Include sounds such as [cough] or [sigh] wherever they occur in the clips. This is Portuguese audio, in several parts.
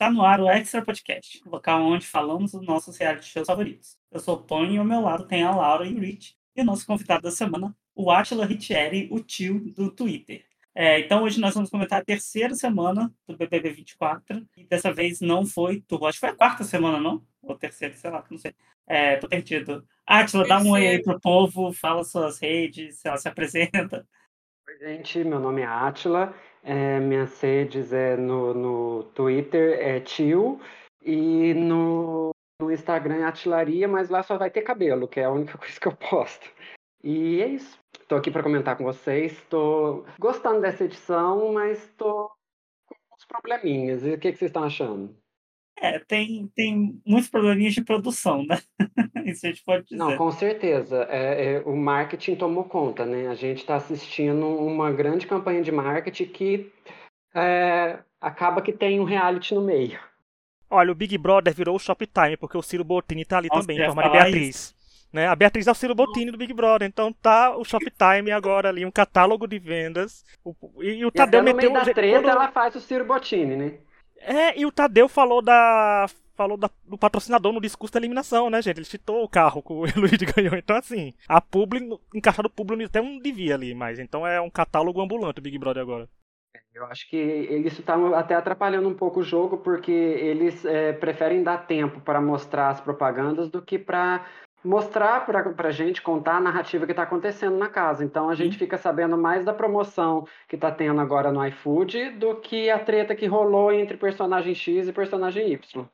Está no ar o Extra Podcast, o local onde falamos dos nossos reality shows favoritos. Eu sou o Tony e ao meu lado tem a Laura e o Rich. E o nosso convidado da semana, o Atila Ritieri, o tio do Twitter. É, então hoje nós vamos comentar a terceira semana do BBB 24. E dessa vez não foi tu. Acho que foi a quarta semana, não? Ou terceira, sei lá, não sei. É, tô perdido. Atila, dá um oi aí pro povo, fala suas redes, ela se apresenta. Oi, gente, meu nome é Atila. É, minhas redes é no, no Twitter é tio e no, no Instagram é atilaria, mas lá só vai ter cabelo, que é a única [laughs] coisa que eu posto. E é isso. Estou aqui para comentar com vocês. Estou gostando dessa edição, mas estou com uns probleminhas. E o que, que vocês estão achando? É, tem, tem muitos probleminhas de produção, né? [laughs] Isso a gente pode dizer. Não, com certeza. É, é, o marketing tomou conta, né? A gente está assistindo uma grande campanha de marketing que é, acaba que tem um reality no meio. Olha, o Big Brother virou o Shoptime, porque o Ciro Bottini tá ali Nossa, também, em forma de Beatriz. Né? A Beatriz é o Ciro Bottini do Big Brother, então tá o Shoptime agora ali, um catálogo de vendas. O, e, e o Tadeu meteu... No meio da treta, quando... ela faz o Ciro Bottini, né? É, e o Tadeu falou da. Falou da, do patrocinador no discurso da eliminação, né, gente? Ele citou o carro que o [laughs] Luigi ganhou. Então, assim, a publi, encaixado publi até não devia ali, mas então é um catálogo ambulante o Big Brother agora. Eu acho que isso está até atrapalhando um pouco o jogo, porque eles é, preferem dar tempo para mostrar as propagandas do que para mostrar para a gente, contar a narrativa que está acontecendo na casa. Então a gente fica sabendo mais da promoção que está tendo agora no iFood do que a treta que rolou entre personagem X e personagem Y.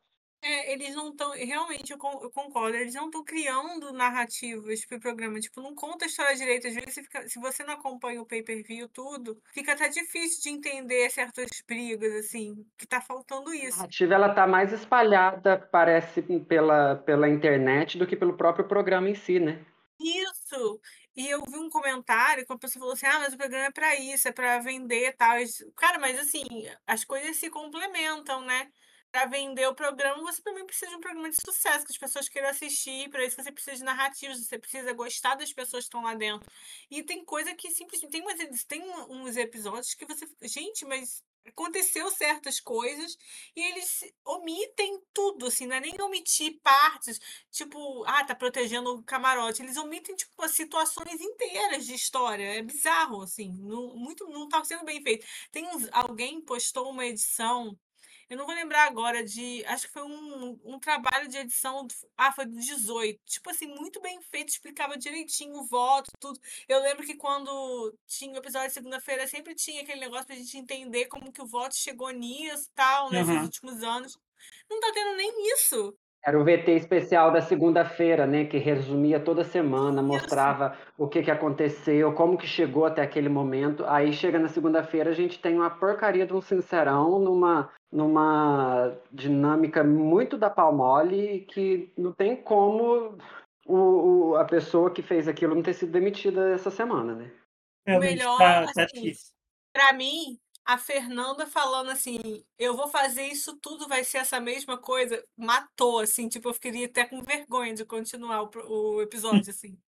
É, eles não estão. Realmente, eu, eu, concordo. Eles não estão criando narrativas pro programa. Tipo, não conta a história direita. Às vezes, você fica, se você não acompanha o pay per view, tudo, fica até difícil de entender certas brigas, assim, que tá faltando isso. A narrativa, ela tá mais espalhada, parece, pela, pela internet do que pelo próprio programa em si, né? Isso! E eu vi um comentário que uma pessoa falou assim: ah, mas o programa é para isso, é para vender e tal. Cara, mas assim, as coisas se complementam, né? Para vender o programa, você também precisa de um programa de sucesso, que as pessoas queiram assistir. Para isso você precisa de narrativas, você precisa gostar das pessoas que estão lá dentro. E tem coisa que simplesmente. Tem, umas, tem uns episódios que você. Gente, mas aconteceu certas coisas e eles omitem tudo, assim, não é nem omitir partes, tipo, ah, tá protegendo o camarote. Eles omitem, tipo, situações inteiras de história. É bizarro, assim, não, muito, não tá sendo bem feito. Tem uns, alguém postou uma edição eu não vou lembrar agora de. Acho que foi um, um trabalho de edição. Ah, foi do 18. Tipo assim, muito bem feito, explicava direitinho o voto, tudo. Eu lembro que quando tinha o episódio de segunda-feira, sempre tinha aquele negócio pra gente entender como que o voto chegou nisso e tal, nesses uhum. últimos anos. Não tá tendo nem isso. Era o VT especial da segunda-feira, né? Que resumia toda semana, mostrava o que, que aconteceu, como que chegou até aquele momento. Aí chega na segunda-feira, a gente tem uma porcaria de um sincerão numa, numa dinâmica muito da palmole que não tem como o, o, a pessoa que fez aquilo não ter sido demitida essa semana, né? O melhor, tá, tá assim, para mim, a Fernanda falando assim, eu vou fazer isso tudo, vai ser essa mesma coisa, matou, assim, tipo, eu ficaria até com vergonha de continuar o, o episódio, assim.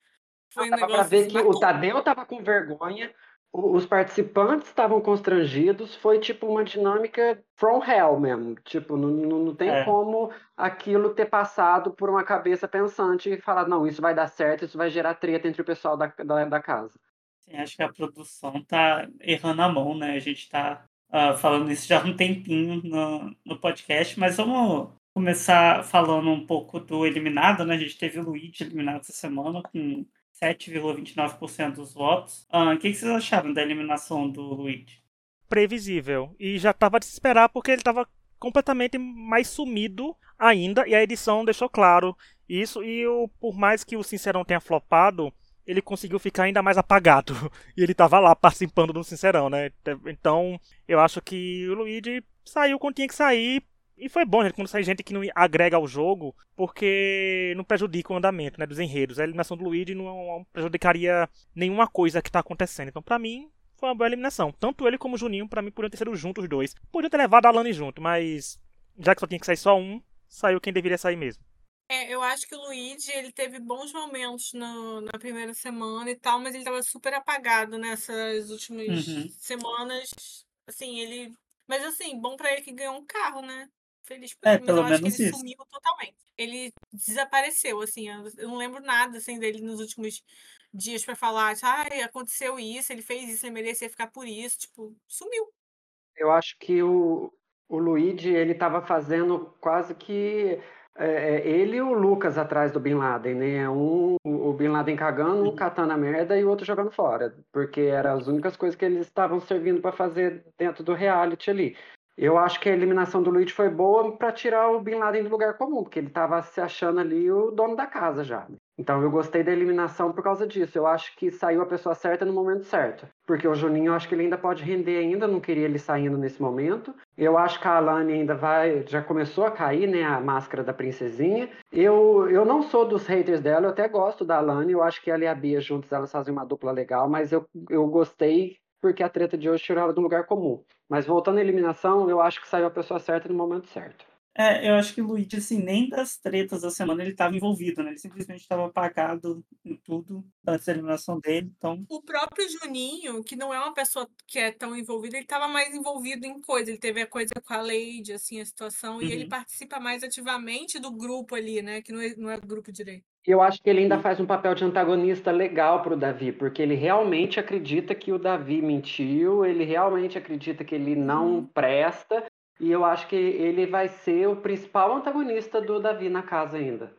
Foi um negócio pra ver que matou. o Tadeu tava com vergonha, os participantes estavam constrangidos, foi tipo uma dinâmica from hell mesmo. Tipo, não, não, não tem é. como aquilo ter passado por uma cabeça pensante e falar, não, isso vai dar certo, isso vai gerar treta entre o pessoal da, da, da casa. Sim, acho que a produção tá errando a mão, né? A gente tá uh, falando isso já há um tempinho no, no podcast, mas vamos começar falando um pouco do eliminado, né? A gente teve o Luigi eliminado essa semana com 7,29% dos votos. Uh, o que, que vocês acharam da eliminação do Luigi? Previsível. E já estava de se esperar porque ele estava completamente mais sumido ainda e a edição deixou claro isso. E o, por mais que o Sincerão tenha flopado, ele conseguiu ficar ainda mais apagado. [laughs] E ele estava lá participando do Sincerão, né? Então, eu acho que o Luigi saiu quando tinha que sair. E foi bom, gente, quando sai gente que não agrega ao jogo, porque não prejudica o andamento né, dos enredos. A eliminação do Luigi não prejudicaria nenhuma coisa que está acontecendo. Então, para mim, foi uma boa eliminação. Tanto ele como o Juninho, para mim, podiam ter sido juntos os dois. Podiam ter levado a Lani junto, mas já que só tinha que sair só um, saiu quem deveria sair mesmo. É, eu acho que o Luigi, ele teve bons momentos no, na primeira semana e tal, mas ele tava super apagado nessas últimas uhum. semanas. Assim, ele. Mas assim, bom para ele que ganhou um carro, né? feliz por É, ele, mas pelo eu acho que menos ele isso. sumiu totalmente. Ele desapareceu, assim, eu eu não lembro nada, assim, dele nos últimos dias pra falar, "Ai, aconteceu isso, ele fez isso, ele merecia ficar por isso", tipo, sumiu. Eu acho que o, o Luigi ele estava fazendo quase que é, é, ele e o Lucas atrás do Bin Laden, né? Um, o Bin Laden cagando, um catando a merda e o outro jogando fora, porque eram as únicas coisas que eles estavam servindo para fazer dentro do reality ali. Eu acho que a eliminação do Luigi foi boa para tirar o Bin Laden do lugar comum, porque ele estava se achando ali o dono da casa já. Então eu gostei da eliminação por causa disso. Eu acho que saiu a pessoa certa no momento certo. Porque o Juninho, eu acho que ele ainda pode render ainda, não queria ele saindo nesse momento. Eu acho que a Alane ainda vai, já começou a cair, né, a máscara da princesinha. Eu, eu não sou dos haters dela, eu até gosto da Alane, eu acho que ela e a Bia juntos, elas fazem uma dupla legal, mas eu, eu gostei porque a treta de hoje tirou ela do lugar comum. Mas voltando à eliminação, eu acho que saiu a pessoa certa no momento certo. É, eu acho que o Luigi, assim, nem das tretas da semana ele estava envolvido, né? Ele simplesmente estava apagado em tudo antes da eliminação dele, então... O próprio Juninho, que não é uma pessoa que é tão envolvida, ele estava mais envolvido em coisa. Ele teve a coisa com a Lady, assim, a situação, e ele Uhum. participa mais ativamente do grupo ali, né? Que não é, não é grupo direito. Eu acho que ele ainda faz um papel de antagonista legal pro Davi, porque ele realmente acredita que o Davi mentiu, ele realmente acredita que ele não Uhum. presta, e eu acho que ele vai ser o principal antagonista do Davi na casa ainda.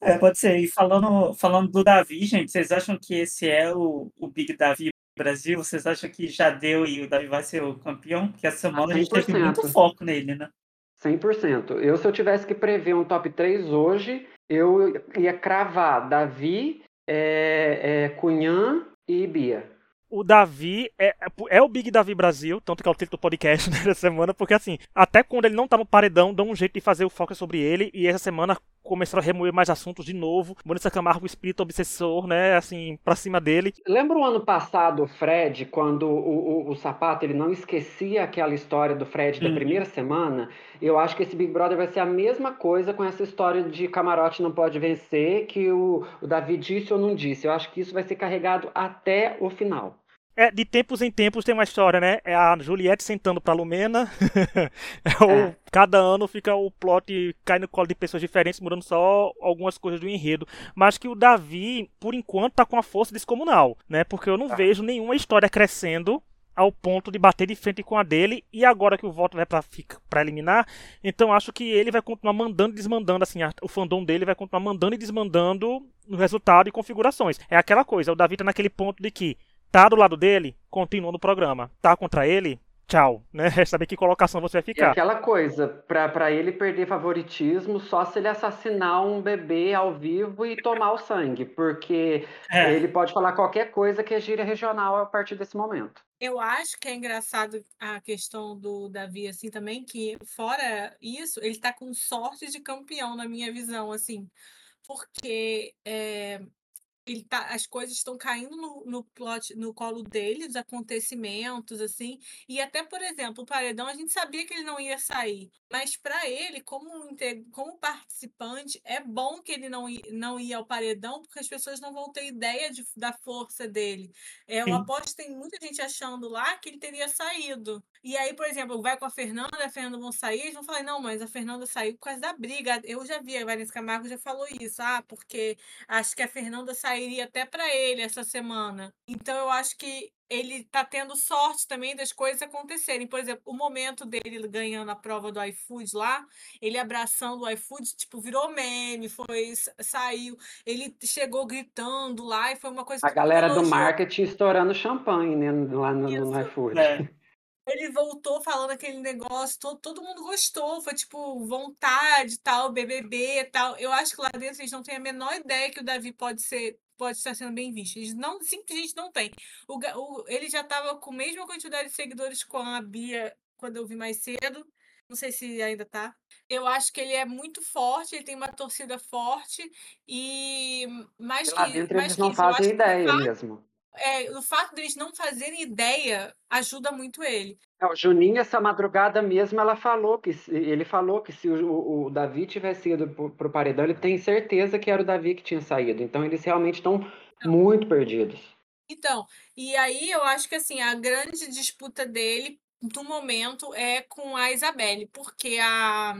É, pode ser. E falando, falando do Davi, gente, vocês acham que esse é o, o Big Davi Brasil? Vocês acham que já deu e o Davi vai ser o campeão? Porque essa semana a gente teve 100%. muito foco nele, né? 100%. Eu, se eu tivesse que prever um top 3 hoje, eu ia cravar Davi, é, é, Cunhã e Bia. O Davi é, é o Big Davi Brasil, tanto que é o título do podcast [laughs] né, dessa semana, porque assim, até quando ele não tá no paredão, dão um jeito de fazer o foco sobre ele, e essa semana começaram a remover mais assuntos de novo. Vanessa Camargo, o espírito obsessor, né, assim, pra cima dele. Lembra o ano passado, o Fred, quando o, o, o Sapato ele não esquecia aquela história do Fred da Uhum. primeira semana? Eu acho que esse Big Brother vai ser a mesma coisa com essa história de camarote não pode vencer, que o, o Davi disse ou não disse. Eu acho que isso vai ser carregado até o final. É, de tempos em tempos tem uma história, né? É a Juliette sentando pra Lumena. [laughs] é o, É. Cada ano fica o plot cai no colo de pessoas diferentes, mudando só algumas coisas do enredo. Mas que o Davi, por enquanto, tá com uma força descomunal, né? Porque eu não Tá. vejo nenhuma história crescendo ao ponto de bater de frente com a dele. E agora que o voto vai pra, pra eliminar, então acho que ele vai continuar mandando e desmandando, assim, a- o fandom dele vai continuar mandando e desmandando no resultado e configurações. É aquela coisa, o Davi tá naquele ponto de que tá do lado dele, continua no programa. Tá contra ele, tchau, né? Resta [laughs] saber que colocação você vai E ficar. aquela coisa, pra, pra ele perder favoritismo só se ele assassinar um bebê ao vivo e tomar o sangue, porque É, ele pode falar qualquer coisa que é gíria regional a partir desse momento. Eu acho que é engraçado a questão do Davi, assim, também, que fora isso, ele tá com sorte de campeão, na minha visão, assim, porque é, ele tá, as coisas estão caindo no, no plot, no colo dele, os acontecimentos, assim, e até, por exemplo, o Paredão, a gente sabia que ele não ia sair, mas para ele, como, como participante, é bom que ele não, não ia ao Paredão, porque as pessoas não vão ter ideia de- da força dele. É, eu aposto que tem muita gente achando lá que ele teria saído. E aí, por exemplo, vai com a Fernanda, a Fernanda vão sair, eles vão falar, não, mas a Fernanda saiu por causa da briga. Eu já vi, a Vanessa Camargo já falou isso, ah, porque acho que a Fernanda sairia até para ele essa semana. Então eu acho que ele tá tendo sorte também das coisas acontecerem. Por exemplo, o momento dele ganhando a prova do iFood lá, ele abraçando o iFood, tipo, virou meme, foi, saiu, ele chegou gritando lá e foi uma coisa A galera do marketing estourando champanhe, né, lá no, no iFood. é. Ele voltou falando aquele negócio, todo, todo mundo gostou, foi tipo vontade, tal, BBB, tal. Eu acho que lá dentro eles não têm a menor ideia que o Davi pode ser, pode estar sendo bem visto. Eles não, simplesmente não têm. O, o- ele já estava com a mesma quantidade de seguidores com a Bia quando eu vi mais cedo. Não sei se ainda tá. Eu acho que ele é muito forte, ele tem uma torcida forte e mais lá que, dentro mais eles que não isso, fazem ideia mesmo. É, o fato deles não fazerem ideia ajuda muito ele. É, o Juninho, essa madrugada mesmo, ela falou que ele falou que se o, o- o Davi tivesse ido pro, pro paredão, ele tem certeza que era o Davi que tinha saído. Então eles realmente estão muito perdidos. Então, e aí eu acho que assim, a grande disputa dele no momento é com a Isabelle, porque a,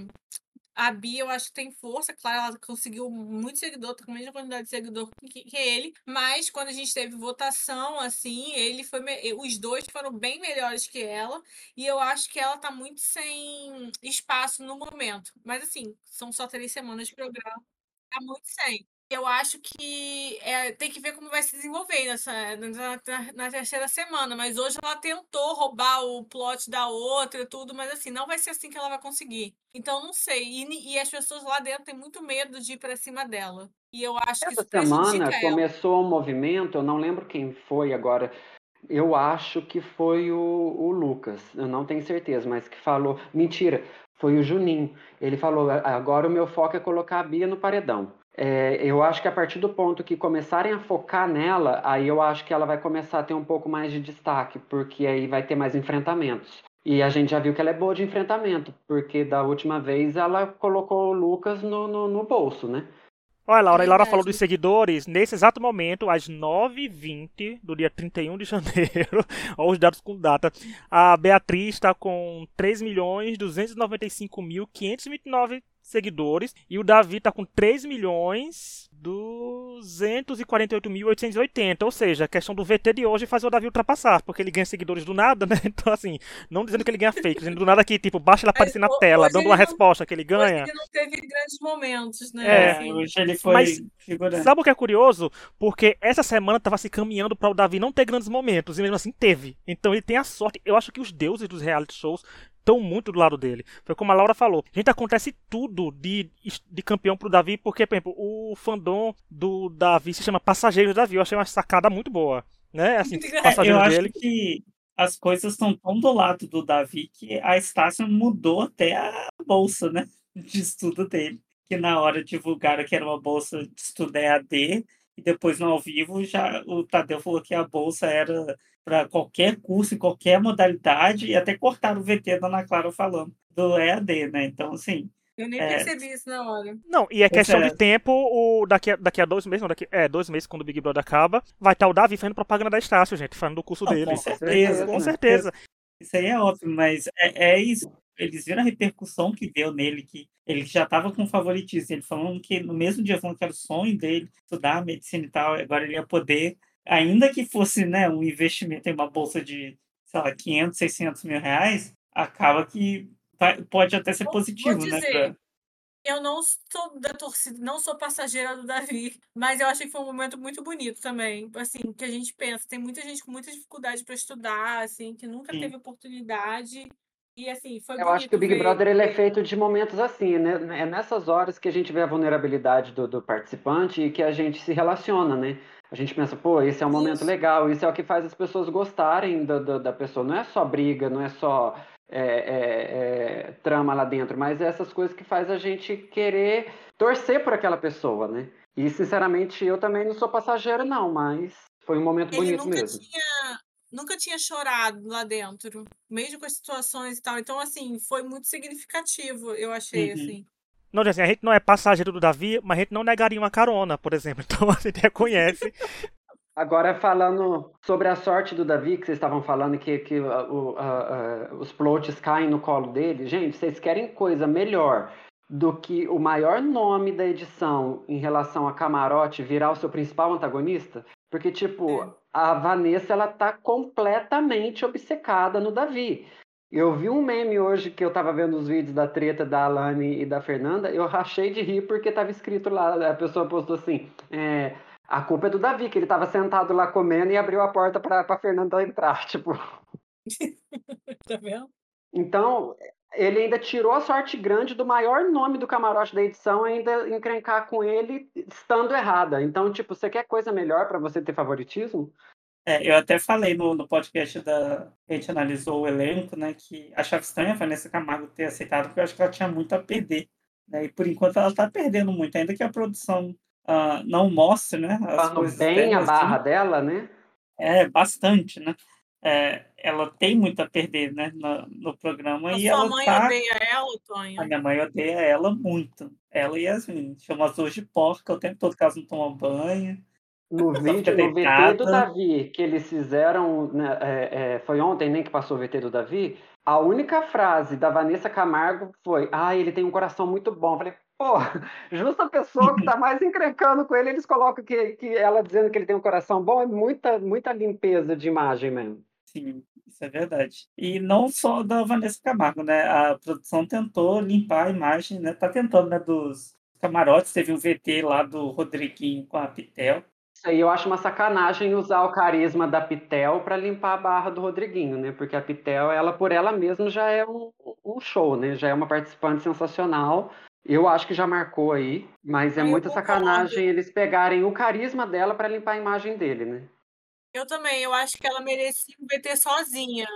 a Bia, eu acho que tem força, claro, ela conseguiu muito seguidor, tá com a mesma quantidade de seguidor que, que ele, mas quando a gente teve votação, assim, ele foi. Os dois foram bem melhores que ela, e eu acho que ela tá muito sem espaço no momento. Mas, assim, são só três semanas de programa, tá muito sem eu acho que é, tem que ver como vai se desenvolver nessa, na, na, terceira semana. Mas hoje ela tentou roubar o plot da outra tudo, mas assim, não vai ser assim que ela vai conseguir. Então, não sei. E, e as pessoas lá dentro têm muito medo de ir para cima dela. E eu acho Essa que isso semana começou um movimento, eu não lembro quem foi agora. Eu acho que foi o, o Lucas, eu não tenho certeza, mas que falou. Mentira, foi o Juninho. Ele falou: agora o meu foco é colocar a Bia no paredão. É, eu acho que a partir do ponto que começarem a focar nela, aí eu acho que ela vai começar a ter um pouco mais de destaque, porque aí vai ter mais enfrentamentos. E a gente já viu que ela é boa de enfrentamento, porque da última vez ela colocou o Lucas no, no, no bolso, né? Olha, Laura, e Laura falou dos seguidores. Nesse exato momento, às 9h20 do dia 31 de [laughs] janeiro, olha os dados com data, a Beatriz está com 3.295.529 seguidores. E o Davi tá com 3 milhões 248.880. Ou seja, a questão do VT de hoje faz o Davi ultrapassar, porque ele ganha seguidores do nada, [laughs] né? Então, assim, não dizendo que ele ganha fake, dizendo do nada que, tipo, baixa ele aparecer na tela, dando uma não, resposta que ele ganha. ele não teve grandes momentos, né? É, assim. hoje ele foi. Mas, sabe o que é curioso? Porque essa semana tava se caminhando para o Davi não ter grandes momentos, e mesmo assim teve. Então ele tem a sorte. Eu acho que os deuses dos reality shows estão muito do lado dele. Foi como a Laura falou. Gente, acontece tudo de, de campeão pro Davi, porque, por exemplo, o fandom do Davi se chama Passageiro Davi. Eu achei uma sacada muito boa. Né? Assim, passageiro [laughs] Eu dele. acho que as coisas estão tão do lado do Davi que a Estácio mudou até a bolsa, né? [laughs] De estudo dele. Que na hora divulgaram que era uma bolsa de estudo EAD, e depois no ao vivo já o Tadeu falou que a bolsa era para qualquer curso, em qualquer modalidade, e até cortaram o VT da Ana Clara falando do EAD, né? Então, assim. Eu nem é... percebi isso na hora. Não, e é questão é. de tempo, o, daqui, a, daqui a dois meses, não, daqui, é, dois meses, quando o Big Brother acaba, vai estar o Davi fazendo propaganda da Estácio, gente, falando do curso não, dele. Com certeza. Com certeza. Isso aí é óbvio, mas é, é isso. Eles viram a repercussão que deu nele, que ele já estava com favoritismo. Ele falando que no mesmo dia falando que era o sonho dele, estudar medicina e tal, agora ele ia poder ainda que fosse né, um investimento em uma bolsa de, sei lá, 500, 600 mil reais, acaba que vai, pode até ser positivo, Vou né, dizer, né? Pra... Eu não sou da torcida, não sou passageira do Davi, mas eu achei que foi um momento muito bonito também. Assim, que a gente pensa, tem muita gente com muita dificuldade para estudar, assim, que nunca Sim. teve oportunidade. E assim, foi Eu acho que o Big ver... Brother ele é feito de momentos assim, né? É nessas horas que a gente vê a vulnerabilidade do, do participante e que a gente se relaciona, né? a gente pensa, pô, esse é um momento isso. legal, isso é o que faz as pessoas gostarem do, do, da pessoa. Não é só briga, não é só é, é, é, trama lá dentro, mas é essas coisas que faz a gente querer torcer por aquela pessoa, né? E, sinceramente, eu também não sou passageiro, não, mas foi um momento Ele bonito mesmo. Tinha, nunca tinha chorado lá dentro, mesmo com as situações e tal. Então, assim, foi muito significativo, eu achei, uhum. assim. Não, assim, a gente não é passageiro do Davi, mas a gente não negaria uma carona, por exemplo. [laughs] Então a gente reconhece. Agora, falando sobre a sorte do Davi, que vocês estavam falando que, que uh, uh, uh, os plots caem no colo dele. Gente, vocês querem coisa melhor do que o maior nome da edição em relação a Camarote virar o seu principal antagonista? Porque, tipo, é. a Vanessa, ela tá completamente obcecada no Davi. Eu vi um meme hoje que eu tava vendo os vídeos da treta da Alane e da Fernanda, eu rachei de rir porque tava escrito lá, a pessoa postou assim, é, a culpa é do Davi, que ele tava sentado lá comendo e abriu a porta pra, pra Fernanda entrar, [laughs] tipo... [laughs] tá vendo? Então, ele ainda tirou a sorte grande do maior nome do camarote da edição ainda encrencar com ele estando errada. Então, tipo, você quer coisa melhor para você ter favoritismo? É, eu até falei no, no podcast da. A gente analisou o elenco, né? Que achava estranho a Vanessa Camargo ter aceitado, porque eu acho que ela tinha muito a perder. Né, e por enquanto ela está perdendo muito, ainda que a produção uh, não mostre, né? As Falando coisas bem dela, a assim. barra assim, dela, né? É, bastante, né? É, ela tem muito a perder, né, no, no programa. A e sua ela mãe tá... odeia ela, Tonho? A minha mãe odeia ela muito. Ela e Yasmin. Chama as duas de porca o tempo todo, caso não toma banho. No vídeo, no VT do Davi, que eles fizeram, né, é, é, foi ontem nem que passou o VT do Davi, A única frase da Vanessa Camargo foi: Ah, ele tem um coração muito bom. Eu falei, pô, [laughs] justa a pessoa que tá mais encrencando com ele, eles colocam que, que ela dizendo que ele tem um coração bom, é muita, muita limpeza de imagem mesmo. Sim, isso é verdade. E não só da Vanessa Camargo, né? A produção tentou limpar a imagem, né? Tá tentando, né? Dos camarotes. Teve um VT lá do Rodriguinho com a Pitel. Isso aí eu acho uma sacanagem usar o carisma da Pitel para limpar a barra do Rodriguinho, né? Porque a Pitel, ela por ela mesma já é um, um show, né? Já é uma participante sensacional. Eu acho que já marcou aí, mas é Eu muita sacanagem eles pegarem o carisma dela para limpar a imagem dele, né? Eu também, eu acho que ela merecia um VT sozinha.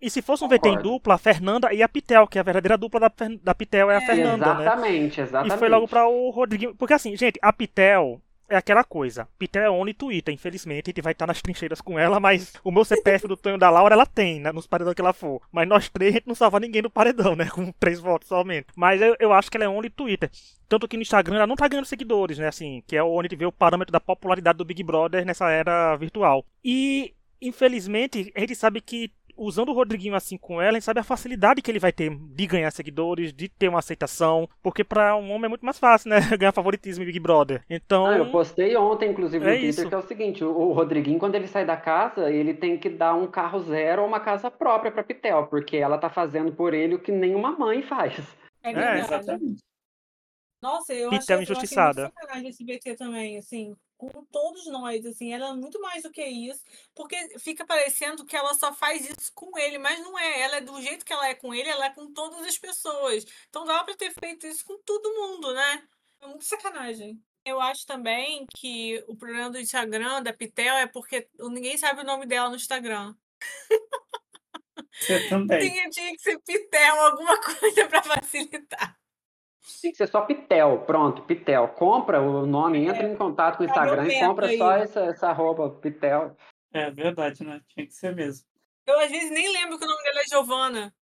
E se fosse um VT em Concordo. dupla, a Fernanda e a Pitel, que é a verdadeira dupla da, da Pitel é a É. Fernanda, né? exatamente, exatamente. E foi logo para o Rodriguinho. Porque assim, gente, a Pitel é aquela coisa. Pitel é only Twitter, infelizmente. A gente vai estar nas trincheiras com ela, mas o meu CPF do Tonho da Laura, ela tem, né? Nos paredões que ela for. Mas nós três, a gente não salva ninguém no paredão, né? Com três votos somente. Mas eu, eu acho que ela é only Twitter. Tanto que no Instagram ela não tá ganhando seguidores, né? Assim, que é onde a gente vê o parâmetro da popularidade do Big Brother nessa era virtual. E, infelizmente, a gente sabe que usando o Rodriguinho assim com ela, a gente sabe a facilidade que ele vai ter de ganhar seguidores, de ter uma aceitação, porque pra um homem é muito mais fácil, né? [laughs] Ganhar favoritismo em Big Brother. Então, Ah, eu postei ontem, inclusive, no É Twitter, isso. que é o seguinte: o, Rodriguinho, quando ele sai da casa, ele tem que dar um carro zero ou uma casa própria pra Pitel, porque ela tá fazendo por ele o que nenhuma mãe faz. É É. Exatamente. Nossa, eu Pitel achei, eu achei muito injustiçada. sacanagem esse BT também, assim, com todos nós, assim, ela é muito mais do que isso, porque fica parecendo que ela só faz isso com ele, mas não é, ela é do jeito que ela é com ele, ela é com todas as pessoas, então dá pra ter feito isso com todo mundo, né? É muito sacanagem. Eu acho também que o problema do Instagram, da Pitel, é porque ninguém sabe o nome dela no Instagram. Você [laughs] também. Tinha, tinha que ser Pitel, alguma [laughs] coisa pra facilitar. Tem que ser só Pitel, pronto, Pitel. Compra o nome, entra em contato com o Tá Instagram e compra aí. só essa, essa roupa, Pitel. É verdade, né? Tinha que ser mesmo. Eu às vezes nem lembro que o nome dela é Giovana.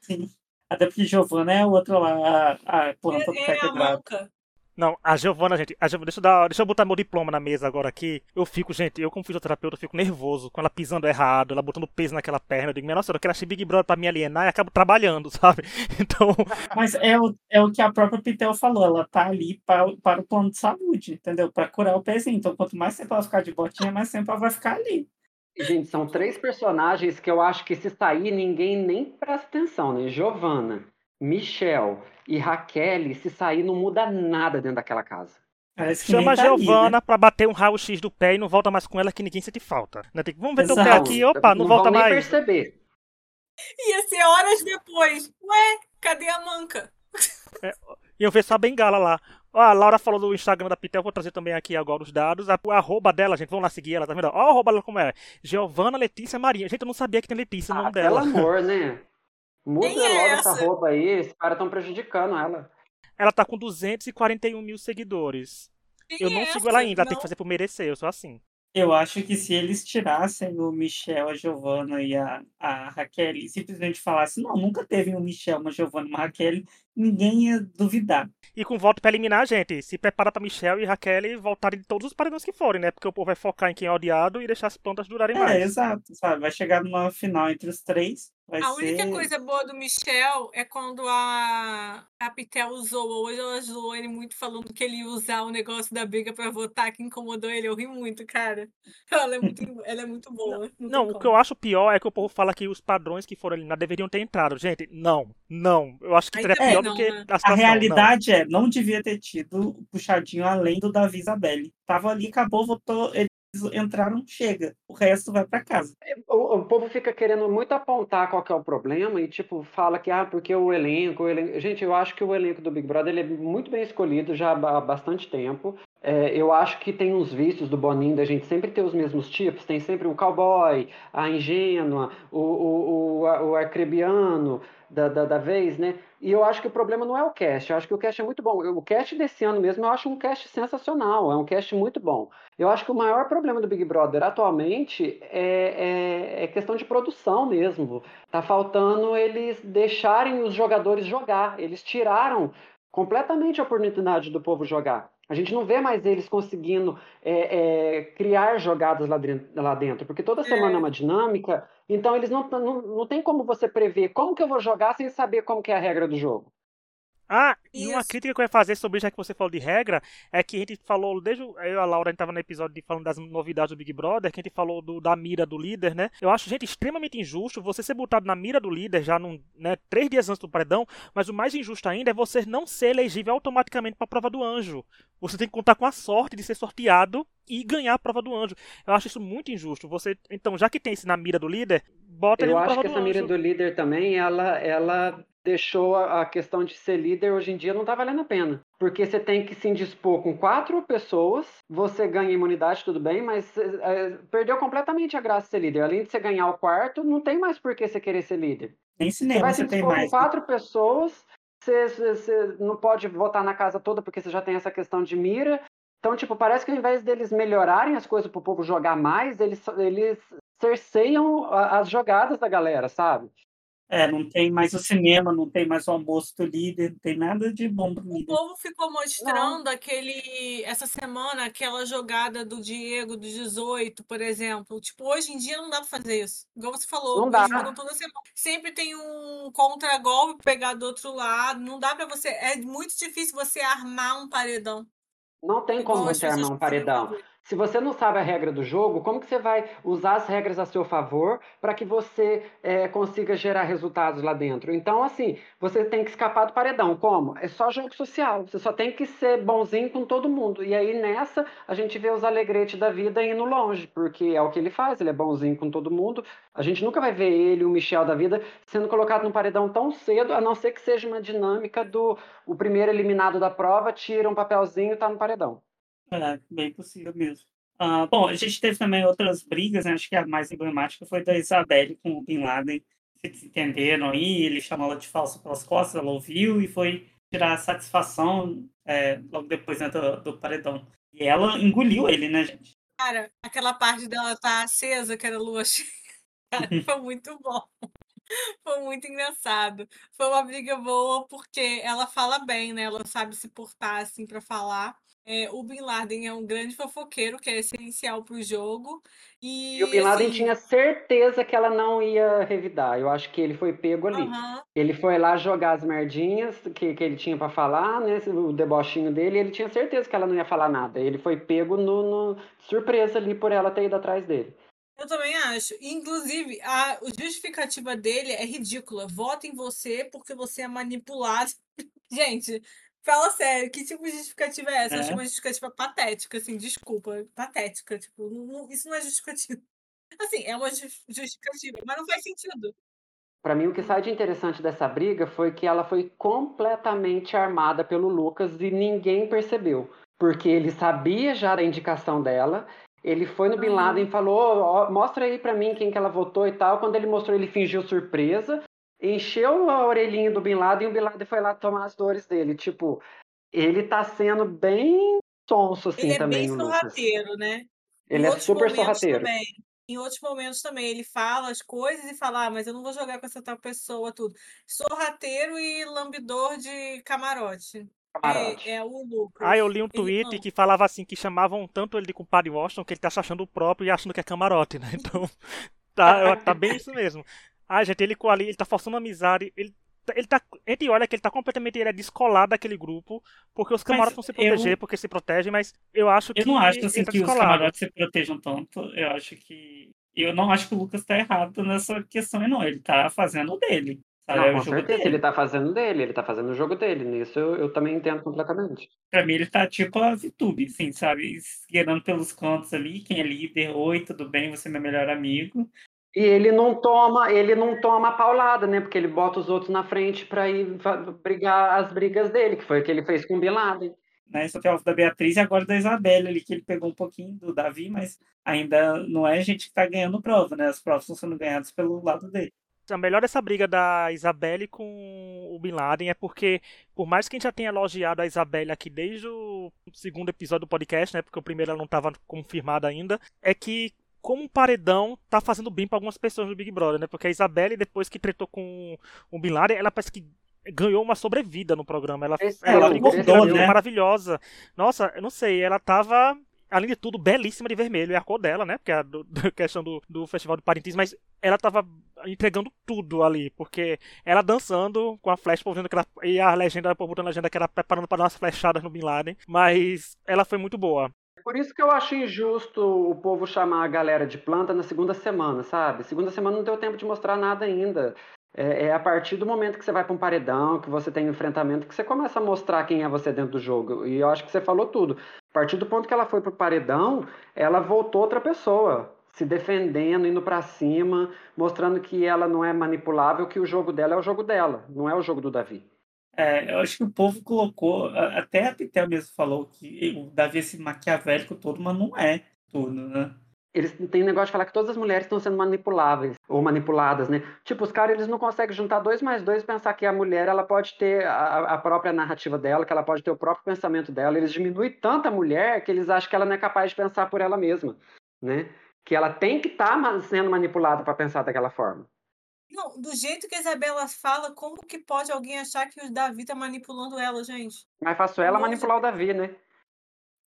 Sim. Até porque Giovana é a outra lá, a, a planta do É, é Peca a Grave. manca. Não, a Giovana, gente, a Giovana, deixa, eu dar, deixa eu botar meu diploma na mesa agora aqui. Eu fico, gente, eu como fisioterapeuta, eu fico nervoso com ela pisando errado, ela botando peso naquela perna. Eu digo, minha nossa, senhora, eu quero assistir Big Brother pra me alienar e acabo trabalhando, [laughs] sabe? Então, [laughs] Mas é o, é o que a própria Pitel falou, ela tá ali para, para o plano de saúde, entendeu? Para curar o pezinho. Então, quanto mais tempo ela ficar de botinha, mais tempo ela vai ficar ali. Gente, são três personagens que eu acho que se sair, ninguém nem presta atenção, né? Giovanna, Michel e Raquel, se sair, não muda nada dentro daquela casa. Que chama a tá ali, Giovana né? pra bater um raio-x do pé e não volta mais com ela que ninguém sente falta. Né? Tem que, vamos ver teu pé Exato. aqui, opa, não, volta vão nem mais. perceber. Ia ser horas depois. Ué, cadê a manca? E eu vejo só a bengala lá. Ó, a Laura falou do Instagram da Pitel, vou trazer também aqui agora os dados. A, o arroba dela, gente, vamos lá seguir ela, tá vendo? Ó, o arroba dela como é. Giovana Letícia Marinha. Gente, eu não sabia que tem Letícia no Ah, nome pelo dela. amor, né? [laughs] Muda Quem é logo essa essa? roupa aí, esses caras estão prejudicando ela. Ela tá com 241 mil seguidores. Quem Eu não é sigo ela ainda, ela tem que fazer por merecer, eu sou assim. Eu acho que se eles tirassem o Michel, a Giovana e a, a Raquel e simplesmente falassem, não, nunca teve um Michel, uma Giovana, uma Raquel, ninguém ia duvidar. E com voto pra eliminar, gente, se prepara pra Michelle e Raquel voltarem de todos os paredões que forem, né? Porque o povo vai focar em quem é odiado e deixar as plantas durarem É, mais. exato, sabe? Vai chegar numa final entre os três, vai A ser... única coisa boa do Michel é quando a, a Pitel usou, hoje ela zoou ele muito falando que ele ia usar o negócio da briga pra votar, que incomodou ele. Eu ri muito, cara. [laughs] Ela é muito, ela é muito boa. Não, Não, tem o que eu acho pior é que o povo fala que os padrões que foram eliminados deveriam ter entrado. Gente, não, não. Eu acho que seria pior não, né? a A situação. realidade é, não devia ter tido o puxadinho além do Davi Isabelle. Tava ali, acabou, votou, eles entraram, chega. O resto vai pra casa. O, o povo fica querendo muito apontar qual que é o problema e, tipo, fala que, ah, porque o elenco, o elenco... Gente, eu acho que o elenco do Big Brother ele é muito bem escolhido já há bastante tempo. É, eu acho que tem uns vícios do Boninho da gente sempre ter os mesmos tipos. Tem sempre o cowboy, a ingênua, o, o, o, o arcrebiano da, da, da vez, né? E eu acho que o problema não é o cast. Eu acho que o cast é muito bom. O cast desse ano mesmo eu acho um cast sensacional. É um cast muito bom. Eu acho que o maior problema do Big Brother atualmente é, é, é questão de produção mesmo. Tá faltando eles deixarem os jogadores jogar. Eles tiraram completamente a oportunidade do povo jogar. A gente não vê mais eles conseguindo é, é, criar jogadas lá dentro, lá dentro, porque toda semana é uma dinâmica, então eles não, não, não tem como você prever como que eu vou jogar sem saber como que é a regra do jogo. Ah, e uma crítica que eu ia fazer sobre já que você falou de regra é que a gente falou, desde eu e a Laura, a gente tava no episódio de, falando das novidades do Big Brother, que a gente falou do, da mira do líder, né? Eu acho, gente, extremamente injusto você ser botado na mira do líder já num, né, três dias antes do paredão, mas o mais injusto ainda é você não ser elegível automaticamente para a prova do anjo. Você tem que contar com a sorte de ser sorteado e ganhar a prova do anjo. Eu acho isso muito injusto. Você, então, já que tem esse na mira do líder, bota eu ele na prova do anjo. Eu acho que essa mira do líder também, ela, ela deixou a questão de ser líder hoje em dia não tá valendo a pena. Porque você tem que se indispor com quatro pessoas, você ganha imunidade, tudo bem, mas é, perdeu completamente a graça de ser líder. Além de você ganhar o quarto, não tem mais por que você querer ser líder. Nem cinema você vai se indispor mais. com quatro pessoas, você, você, não pode votar na casa toda porque você já tem essa questão de mira. Então, tipo, parece que ao invés deles melhorarem as coisas pro povo jogar mais, eles, eles cerceiam as jogadas da galera, sabe? É, não tem mais o cinema, não tem mais o almoço do líder, não tem nada de bom pro O líder. povo ficou mostrando aquele essa semana aquela jogada do Diego dos 18, por exemplo. Tipo, hoje em dia não dá pra fazer isso. Igual você falou, Não eles dá. toda semana. Sempre tem um contragolpe pegar do outro lado. Não dá pra você. É muito difícil você armar um paredão. Não tem como Igual você armar um paredão. fazer. Se você não sabe a regra do jogo, como que você vai usar as regras a seu favor para que você é, consiga gerar resultados lá dentro? Então, assim, você tem que escapar do paredão. Como? É só jogo social. Você só tem que ser bonzinho com todo mundo. E aí, nessa, a gente vê os alegretes da vida indo longe, porque é o que ele faz, ele é bonzinho com todo mundo. A gente nunca vai ver ele, o Michel da vida, sendo colocado num paredão tão cedo, a não ser que seja uma dinâmica do o primeiro eliminado da prova, tira um papelzinho e tá no paredão. É, bem possível mesmo. Ah, bom, a gente teve também outras brigas, né? acho que a mais emblemática foi da Isabelle com o Bin Laden. Se desentenderam aí, ele chamou ela de falso pelas costas, ela ouviu e foi tirar a satisfação é, logo depois né, do, do paredão. E ela engoliu ele, né, gente? Cara, aquela parte dela tá acesa, que era lua [laughs] cheia. Foi muito bom. Foi muito engraçado. Foi uma briga boa porque ela fala bem, né? Ela sabe se portar assim pra falar. É, o Bin Laden é um grande fofoqueiro, que é essencial pro jogo. E, E o Bin Laden assim, tinha certeza que ela não ia revidar. Eu acho que ele foi pego ali. aham, Ele foi lá jogar as merdinhas que, que ele tinha pra falar, né? O debochinho dele, e ele tinha certeza que ela não ia falar nada. Ele foi pego no, no- surpresa ali por ela ter ido atrás dele. Eu também acho. Inclusive, a justificativa dele é ridícula. Vota em você porque você é manipulado. [laughs] Gente, fala sério, que tipo de justificativa é essa? Eu achei É. uma justificativa patética, assim, desculpa. Patética, tipo, não- não- isso não é justificativa. [laughs] Assim, é uma jus- justificativa, mas não faz sentido. Pra mim, o que sai de interessante dessa briga foi que ela foi completamente armada pelo Lucas e ninguém percebeu. Porque ele sabia já da indicação dela. Ele foi no Bin. Laden e falou: "Ó, mostra aí pra mim quem que ela votou e tal. Quando ele mostrou, ele fingiu surpresa, encheu a orelhinha do Bin Laden e o Bin Laden foi lá tomar as dores dele. Tipo, ele tá sendo bem sonso assim Ele é também, bem o Lucas. sorrateiro, né? Ele em é super sorrateiro. também. Em outros momentos também, ele fala as coisas e fala, ah, mas eu não vou jogar com essa tal pessoa, tudo. Sorrateiro e lambidor de camarote. Camarote. É, é o Lucas. Ah, eu li um Ele tweet não. que falava assim que chamavam tanto ele de compadre Washington que ele tá se achando o próprio e achando que é camarote, né? [laughs] Então, tá, tá bem isso mesmo. Ah, gente, ele ali, ele tá forçando amizade, ele tá- ele tá, a gente olha que ele tá completamente ele é descolado daquele grupo, porque os camarotes vão se eu- proteger, porque se protegem, mas eu acho que Eu não acho assim, tá que os descolado. camarotes se protejam tanto. Eu acho que. Eu não acho que o Lucas tá errado nessa questão, aí, não. Ele tá fazendo o dele. Sabe? Não, é o com jogo certeza, dele. ele tá fazendo dele, ele tá fazendo o jogo dele. Nisso eu, eu também entendo completamente. Pra mim, ele tá tipo a VTube, assim, sabe? Esgueirando pelos cantos ali. Quem é líder? Oi, tudo bem? Você é meu melhor amigo. E ele não toma, ele não toma paulada, né? Porque ele bota os outros na frente pra ir brigar as brigas dele, que foi o que ele fez com o Bin Laden. Né? Só que é o da Beatriz e agora da Isabelle ali, que ele pegou um pouquinho do Davi, mas ainda não é gente que tá ganhando prova, né? As provas estão sendo ganhadas pelo lado dele. A melhor dessa briga da Isabelle com o Bin Laden é porque, por mais que a gente já tenha elogiado a Isabelle aqui desde o segundo episódio do podcast, né? Porque o primeiro ela não estava confirmada ainda, é que como um paredão tá fazendo bem para algumas pessoas do Big Brother, né? Porque a Isabelle, depois que tretou com o Bin Laden, ela parece que ganhou uma sobrevida no programa. Ela, Esse ela, ela ficou mudou, incrível, né? maravilhosa. Nossa, eu não sei, ela tava. Além de tudo, belíssima de vermelho. É a cor dela, né? Porque é a do, da [laughs] questão do, do Festival de Parintins, mas ela tava entregando tudo ali. Porque ela dançando com a flecha, vendo que ela. E a legenda, povo botando a legenda que era preparando para dar umas flechadas no Bin Laden. Mas ela foi muito boa. Por isso que eu acho injusto o povo chamar a galera de planta na segunda semana, sabe? Segunda semana não deu tempo de mostrar nada ainda. É, é a partir do momento que você vai para um paredão, que você tem um enfrentamento, que você começa a mostrar quem é você dentro do jogo. E eu acho que você falou tudo. A partir do ponto que ela foi pro paredão, ela voltou outra pessoa, se defendendo, indo para cima, mostrando que ela não é manipulável, que o jogo dela é o jogo dela, não é o jogo do Davi. É, eu acho que o povo colocou, até a Pitel mesmo falou que o Davi é esse maquiavélico todo, mas não é tudo, né? Eles têm negócio de falar que todas as mulheres estão sendo manipuláveis ou manipuladas, né? Tipo, os caras eles não conseguem juntar dois mais dois e pensar que a mulher ela pode ter a, a própria narrativa dela, que ela pode ter o próprio pensamento dela. Eles diminuem tanto a mulher que eles acham que ela não é capaz de pensar por ela mesma, né? Que ela tem que estar sendo manipulada para pensar daquela forma. Não, do jeito que a Isabela fala, como que pode alguém achar que o Davi tá manipulando ela, gente? Mais fácil ela Nossa. manipular o Davi, né?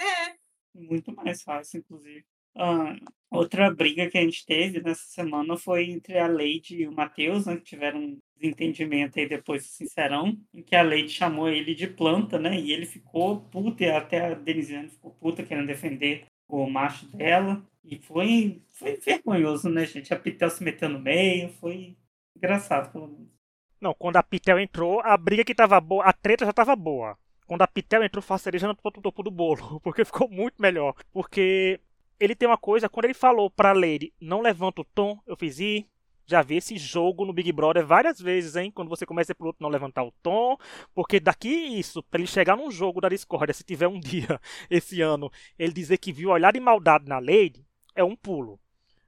É, Muito mais fácil, inclusive. Ah, outra briga que a gente teve nessa semana foi entre a Leide e o Matheus, né, que tiveram um desentendimento aí depois do Sincerão, em que a Leide chamou ele de planta, né, e ele ficou puto, e até a Denisiane ficou puta querendo defender o macho dela, e foi, foi vergonhoso, né, gente? A Pitel se meteu no meio, foi engraçado, pelo menos. Não, quando a Pitel entrou, a briga que tava boa, a treta já tava boa. Quando a Pitel entrou, foi a cereja no topo do bolo, [laughs] porque ficou muito melhor. Porque ele tem uma coisa, quando ele falou pra Lady, não levanta o tom, eu fiz, ih, já vi esse jogo no Big Brother várias vezes, hein? Quando você começa pro outro não levantar o tom, porque daqui isso, pra ele chegar num jogo da Discord, se tiver um [laughs] dia esse ano, ele dizer que viu olhar de maldade na Lady, é um pulo.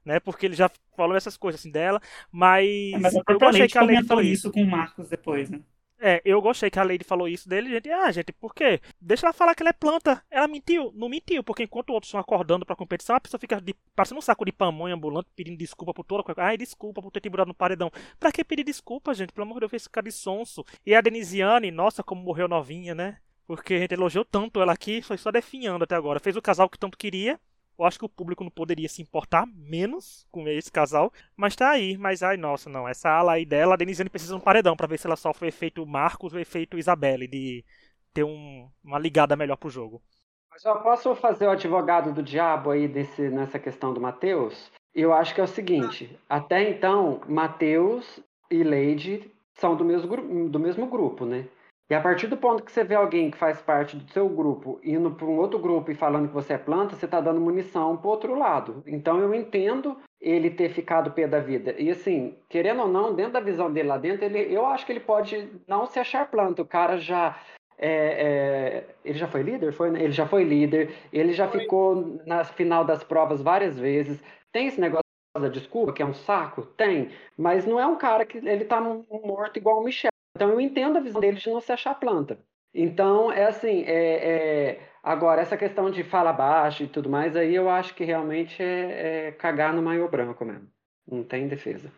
Né? Porque ele já falou essas coisas assim dela, mas, É, mas eu Leide que a Lady falou isso com o Marcos depois, né? é, eu gostei que a Lady falou isso dele, gente. Ah, gente, por quê? Deixa ela falar que ela é planta. Ela mentiu? Não mentiu, porque enquanto outros estão acordando pra competição, a pessoa fica de, parecendo um saco de pamonha ambulante pedindo desculpa por toda coisa. Ai, desculpa por ter te burado no paredão. Pra que pedir desculpa, gente? Pelo amor de Deus, fez ficar de sonso. E a Denisiane, nossa, como morreu novinha, né? Porque a gente elogiou tanto ela aqui, foi só definhando até agora. Fez o casal que tanto queria. Eu acho que o público não poderia se importar menos com esse casal. Mas tá aí. Mas ai, nossa, não. Essa ala aí dela, a Denisiane precisa de um paredão pra ver se ela sofre o efeito Marcos ou o efeito Isabelle, de ter um- uma ligada melhor pro jogo. Mas eu posso fazer o advogado do diabo aí desse, nessa questão do Matheus? Eu acho que é o seguinte: até então, Matheus e Lady são do mesmo, do mesmo grupo, né? E a partir do ponto que você vê alguém que faz parte do seu grupo indo para um outro grupo e falando que você é planta, você está dando munição para outro lado. Então eu entendo ele ter ficado pé da vida. E assim, querendo ou não, dentro da visão dele lá dentro, ele, eu acho que ele pode não se achar planta. O cara já é, é, ele já foi líder? Foi, né? Ele já foi líder, ele já Foi. ficou na final das provas várias vezes. Tem esse negócio da desculpa, que é um saco? Tem, mas não é um cara que ele tá morto igual o Michel. Então eu entendo a visão dele de não se achar planta. Então, é assim, é, é, agora, essa questão de fala baixo e tudo mais, aí eu acho que realmente é, é cagar no maiô branco mesmo. Não tem defesa.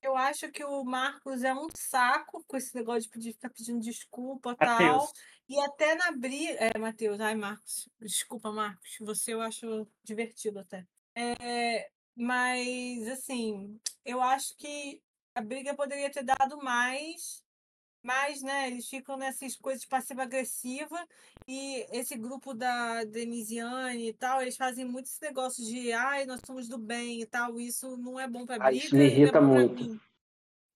eu acho que o Marcos é um saco com esse negócio de pedir, ficar pedindo desculpa e tal. E até na briga. É, Matheus, ai, Marcos. Desculpa, Marcos. Você eu acho divertido até. É, mas, assim, eu acho que a briga poderia ter dado mais. Mas, né, eles ficam nessas coisas passiva-agressiva e esse grupo da Denisiane e tal, eles fazem muito esse negócio de ai, nós somos do bem e tal, isso não é bom pra Ah, briga isso me e não é irrita bom pra muito.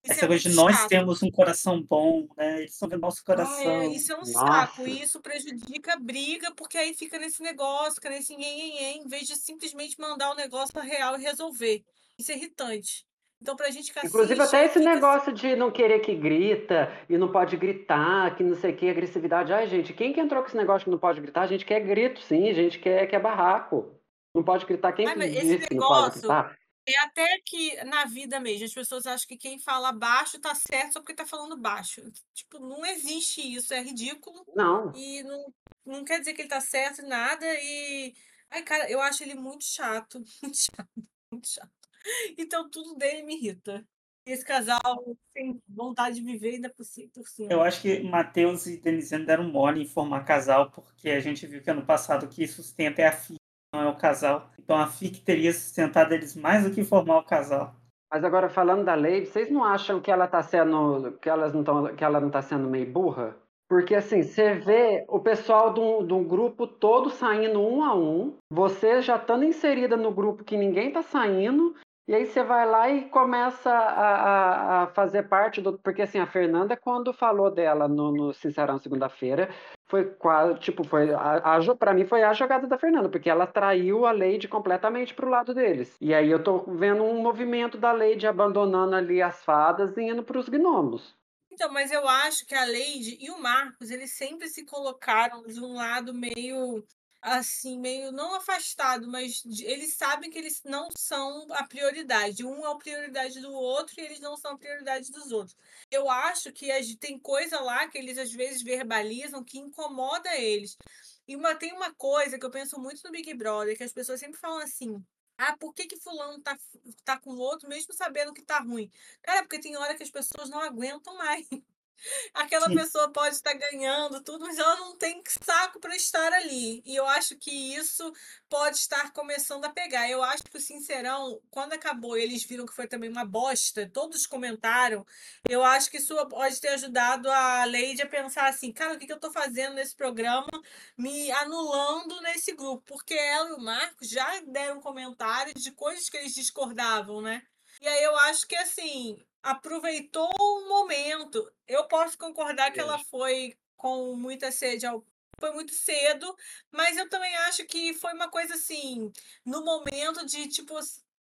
Essa é coisa de nós chato. temos um coração bom, né? Eles são do nosso Ah, é, coração. isso é um saco, Nossa. e isso prejudica a briga, porque aí fica nesse negócio, fica nesse nhenhenhen, em vez de simplesmente mandar o negócio real e resolver. Isso é irritante. Então, pra gente que Inclusive, até esse fica negócio de não querer que grita e não pode gritar, que não sei o que, agressividade. Ai, gente, quem que entrou com esse negócio que não pode gritar? A gente quer grito, sim, a gente quer, quer barraco. Não pode gritar. Quem Ai, que mas esse disse que não pode negócio gritar? é até que na vida mesmo, as pessoas acham que quem fala baixo tá certo só porque tá falando baixo. Tipo, não existe isso, é ridículo. Não. E não, não quer dizer que ele tá certo nada. E. Ai, cara, eu acho ele muito chato. [laughs] Muito chato, muito chato. Então tudo dele me irrita. esse casal tem vontade de viver ainda por cima. Eu acho que Matheus e Denisiane deram mole em formar casal, porque a gente viu que ano passado o que sustenta é a FIC, não é o casal. Então a FIC teria sustentado eles mais do que formar o casal. Mas agora falando da lei, vocês não acham que ela tá sendo. que, elas não tão, que ela não tá sendo meio burra? Porque assim, você vê o pessoal de um, de um, grupo todo saindo um a um, você já estando inserida no grupo que ninguém tá saindo, e aí você vai lá e começa a, a, a, fazer parte do. Porque assim, a Fernanda, quando falou dela no, no Sincerão segunda-feira, foi quase, tipo, foi. A, a, pra mim foi a jogada da Fernanda, porque ela traiu a Lady completamente pro lado deles. E aí eu tô vendo um movimento da Lady abandonando ali as fadas e indo pros gnomos. Então, mas eu acho que a Lady e o Marcos, eles sempre se colocaram de um lado meio assim, meio não afastado, mas eles sabem que eles não são a prioridade. Um é a prioridade do outro e eles não são a prioridade dos outros. Eu acho que tem coisa lá que eles às vezes verbalizam que incomoda eles. E uma, tem uma coisa que eu penso muito no Big Brother, que as pessoas sempre falam assim: ah, por que, que fulano tá, tá com o outro, mesmo sabendo que tá ruim? Cara, porque tem hora que as pessoas não aguentam mais. Aquela Sim. pessoa pode estar ganhando tudo, mas ela não tem saco para estar ali. E eu acho que isso pode estar começando a pegar. Eu acho que o Sincerão, quando acabou, eles viram que foi também uma bosta, todos comentaram. Eu acho que isso pode ter ajudado a Leide a pensar assim: cara, o que, que eu estou fazendo nesse programa, me anulando nesse grupo? Porque ela e o Marcos já deram comentários de coisas que eles discordavam, né? E aí eu acho que assim, aproveitou o momento. Eu posso concordar que ela foi com muita sede ao foi muito cedo, mas eu também acho que foi uma coisa assim, no momento de tipo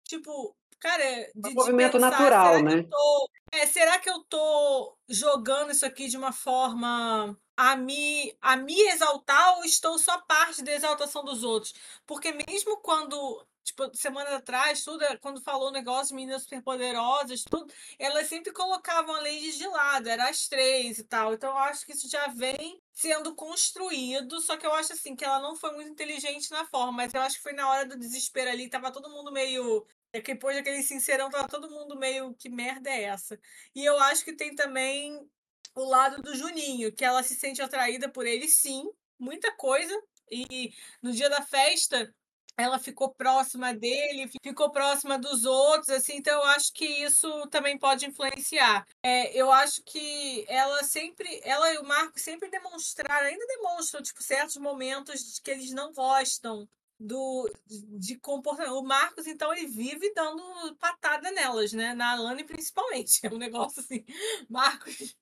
tipo, cara, de, um movimento pensar, natural, né? Tô, é, será que eu tô jogando isso aqui de uma forma a me, a me exaltar ou estou só parte da exaltação dos outros? Porque mesmo quando tipo, semana atrás, tudo, é, quando falou o negócio meninas superpoderosas, tudo, elas sempre colocavam a Lady de lado, era as três e tal. Então eu acho que isso já vem sendo construído, só que eu acho assim que ela não foi muito inteligente na forma, mas eu acho que foi na hora do desespero ali, tava todo mundo meio depois daquele sincerão, tava todo mundo meio que merda é essa. E eu acho que tem também o lado do Juninho, que ela se sente atraída por ele, sim, muita coisa. E no dia da festa, ela ficou próxima dele, ficou próxima dos outros, assim, então eu acho que isso também pode influenciar. É, eu acho que ela sempre, ela e o Marco sempre demonstraram, ainda demonstram, tipo, certos momentos que eles não gostam do de comportamento. O Marcos, então, ele vive dando patada nelas, né? Na Alane, principalmente. [laughs] É um negócio assim. Marcos,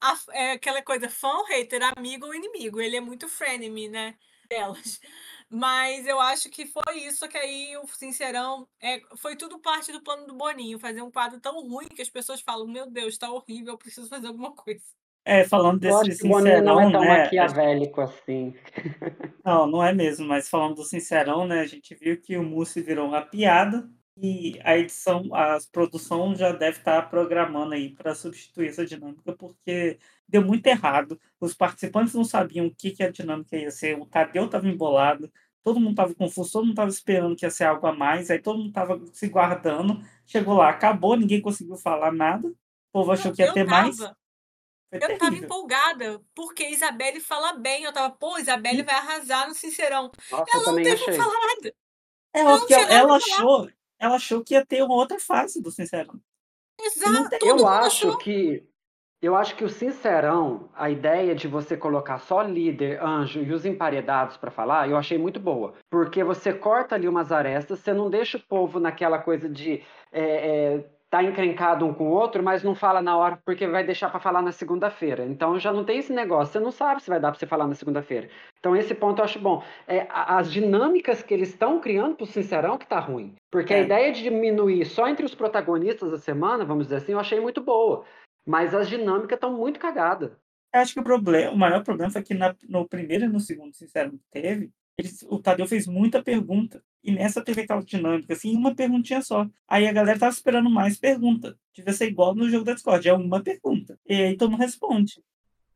a, é aquela coisa, fã ou hater, amigo ou inimigo. Ele é muito frenemy, né? Delas. Mas eu acho que foi isso que aí o Sincerão é, foi tudo parte do plano do Boninho, fazer um quadro tão ruim que as pessoas falam: Meu Deus, tá horrível, eu preciso fazer alguma coisa. É, falando desse Sincerão, não é tão né? maquiavélico assim. [laughs] Não, não é mesmo, mas falando do Sincerão, né? A gente viu que o Mussi virou uma piada e a edição, a produção já deve estar programando aí para substituir essa dinâmica, porque deu muito errado. Os participantes não sabiam o que, que a dinâmica ia ser. O Tadeu estava embolado, todo mundo estava confuso, todo mundo estava esperando que ia ser algo a mais, aí todo mundo estava se guardando. Chegou lá, acabou, ninguém conseguiu falar nada. O povo achou que ia ter mais. Foi eu estava empolgada, porque Isabelle fala bem. Eu tava, pô, Isabelle vai arrasar no Sincerão. Nossa, ela não teve falado. Ela, ela, ela achou, ela achou que ia ter uma outra fase do Sincerão. Exato. Eu acho achou. que eu acho que o Sincerão, a ideia de você colocar só líder, anjo e os emparedados para falar, eu achei muito boa. Porque você corta ali umas arestas, você não deixa o povo naquela coisa de é, é, tá encrencado um com o outro, mas não fala na hora porque vai deixar para falar na segunda-feira. Então já não tem esse negócio, você não sabe se vai dar para você falar na segunda-feira. Então esse ponto eu acho bom. É, as dinâmicas que eles estão criando pro Sincerão que tá ruim. Porque é. a ideia de diminuir só entre os protagonistas da semana, vamos dizer assim, eu achei muito boa. Mas as dinâmicas estão muito cagadas. Acho que o problema, o maior problema foi que na, no primeiro e no segundo, sincero, que teve, eles, o Tadeu fez muita pergunta. E nessa teve aquela dinâmica, assim, uma perguntinha só. Aí a galera tava esperando mais pergunta. Devia ser igual no jogo da Discord, é uma pergunta. E aí todo mundo responde.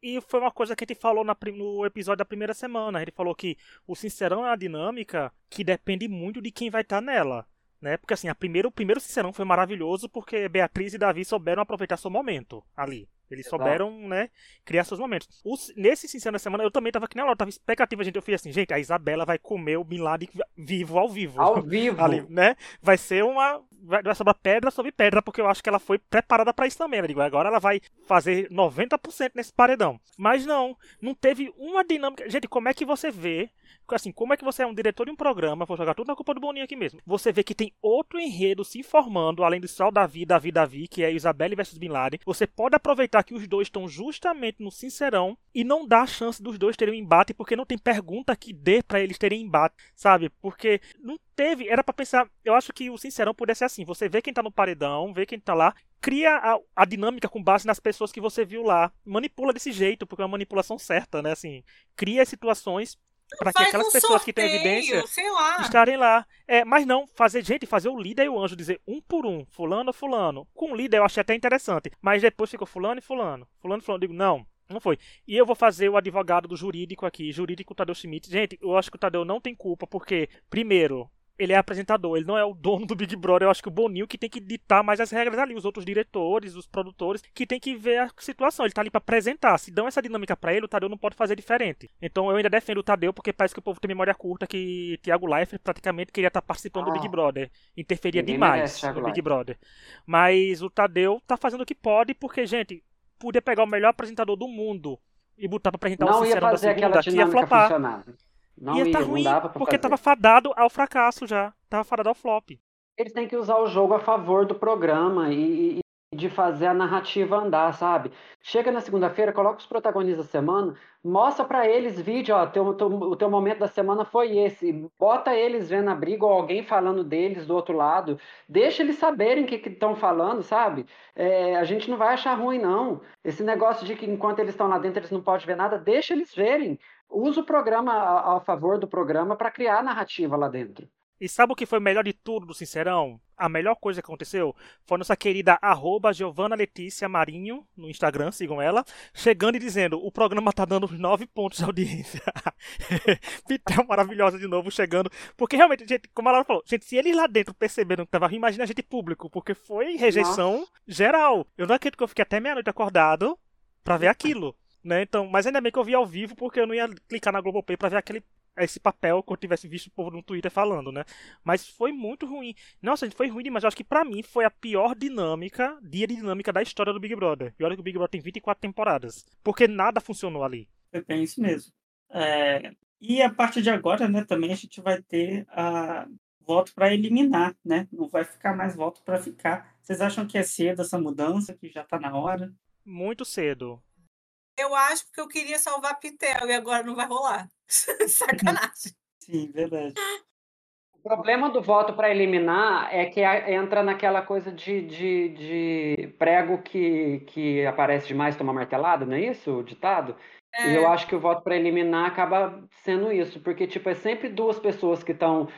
E foi uma coisa que a gente falou na, no episódio da primeira semana. Ele falou que o Sincerão é uma dinâmica que depende muito de quem vai estar tá nela. Né? Porque assim, a primeiro, o primeiro Sincerão foi maravilhoso porque Beatriz e Davi souberam aproveitar seu momento ali. Eles Exato. souberam, né, criar seus momentos. Os- nesse Sincero da Semana, eu também tava aqui na hora, tava expectativa, gente. Eu fiz assim, gente, a Isabela vai comer o Bin Laden vivo ao vivo. Ao [laughs] vivo. ali, né? Vai ser uma. Vai, sobrar pedra sobre pedra, porque eu acho que ela foi preparada pra isso também. Eu digo, agora ela vai fazer 90% nesse paredão. Mas não, não teve uma dinâmica. Gente, como é que você vê? Assim, como é que você é um diretor de um programa? Vou jogar tudo na culpa do Boninho aqui mesmo. Você vê que tem outro enredo se formando, além do Sal Davi, Davi, Davi, que é Isabelle versus Bin Laden. Você pode aproveitar que os dois estão justamente no Sincerão e não dá a chance dos dois terem um embate, porque não tem pergunta que dê pra eles terem embate, sabe? Porque não teve, era pra pensar, eu acho que o Sincerão pudesse ser assim, você vê quem tá no paredão, vê quem tá lá, cria a, a dinâmica com base nas pessoas que você viu lá, manipula desse jeito, porque é uma manipulação certa, né, assim, cria situações para que aquelas um pessoas que têm sorteio, evidência lá. estarem lá. É, mas não, fazer, gente, fazer o líder e o anjo dizer um por um, fulano, fulano. Com o líder eu achei até interessante, mas depois ficou fulano e fulano, fulano e fulano. Eu digo, não, não foi. E eu vou fazer o advogado do jurídico aqui, jurídico Tadeu Schmidt. Gente, eu acho que o Tadeu não tem culpa, porque, primeiro, ele é apresentador, ele não é o dono do Big Brother. Eu acho que o Boninho que tem que ditar mais as regras ali, os outros diretores, os produtores, que tem que ver a situação. Ele tá ali pra apresentar. Se dão essa dinâmica pra ele, o Tadeu não pode fazer diferente. Então eu ainda defendo o Tadeu, porque parece que o povo tem memória curta, que Thiago Leifert praticamente queria estar participando do Ah. Big Brother. Interferia demais merece no Big. Brother. Mas o Tadeu tá fazendo o que pode, porque, gente, podia pegar o melhor apresentador do mundo e botar pra apresentar o Não ia Sincerão da segunda, que ia flopar. funcionar. Não ia ia, tá não ruim, porque fazer. tava fadado ao fracasso já. Tava fadado ao flop. Eles têm que usar o jogo a favor do programa e, e- de fazer a narrativa andar, sabe? Chega na segunda-feira, coloca os protagonistas da semana, mostra pra eles vídeo, ó, teu, teu- o teu momento da semana foi esse. Bota eles vendo a briga ou alguém falando deles do outro lado. Deixa eles saberem o que estão falando, sabe? É, a gente não vai achar ruim, não. Esse negócio de que enquanto eles estão lá dentro eles não podem ver nada, deixa eles verem. Usa o programa a, a favor do programa para criar a narrativa lá dentro. E sabe o que foi o melhor de tudo do Sincerão? A melhor coisa que aconteceu foi nossa querida arroba Giovana Letícia Marinho, no Instagram, sigam ela, chegando e dizendo, o programa tá dando 9 pontos de audiência. [laughs] Pitel maravilhosa de novo, chegando. Porque realmente, gente, como a Laura falou, gente, se eles lá dentro perceberam que tava ruim, imagina a gente público, porque foi rejeição geral. Eu não acredito que eu fiquei até meia-noite acordado pra ver aquilo. Né? Então, mas ainda bem que eu vi ao vivo, porque eu não ia clicar na Globoplay pra ver aquele esse papel que eu tivesse visto o povo no Twitter falando, né? Mas foi muito ruim. Nossa, gente, foi ruim demais. Eu acho que pra mim foi a pior dinâmica, dia de dinâmica da história do Big Brother. E olha que o Big Brother tem 24 temporadas. Porque nada funcionou ali. Foi bem isso mesmo. É, e a partir de agora, né, também a gente vai ter a voto para eliminar, né? Não vai ficar mais voto para ficar. Vocês acham que é cedo essa mudança, que já tá na hora? Muito cedo. Eu acho porque eu queria salvar Pitel e agora não vai rolar. [laughs] Sacanagem. Sim, verdade. O problema do voto para eliminar é que entra naquela coisa de, de, de prego que, que aparece demais toma martelada, não é isso o ditado? E eu acho que o voto para eliminar acaba sendo isso, porque tipo, é sempre duas pessoas que estão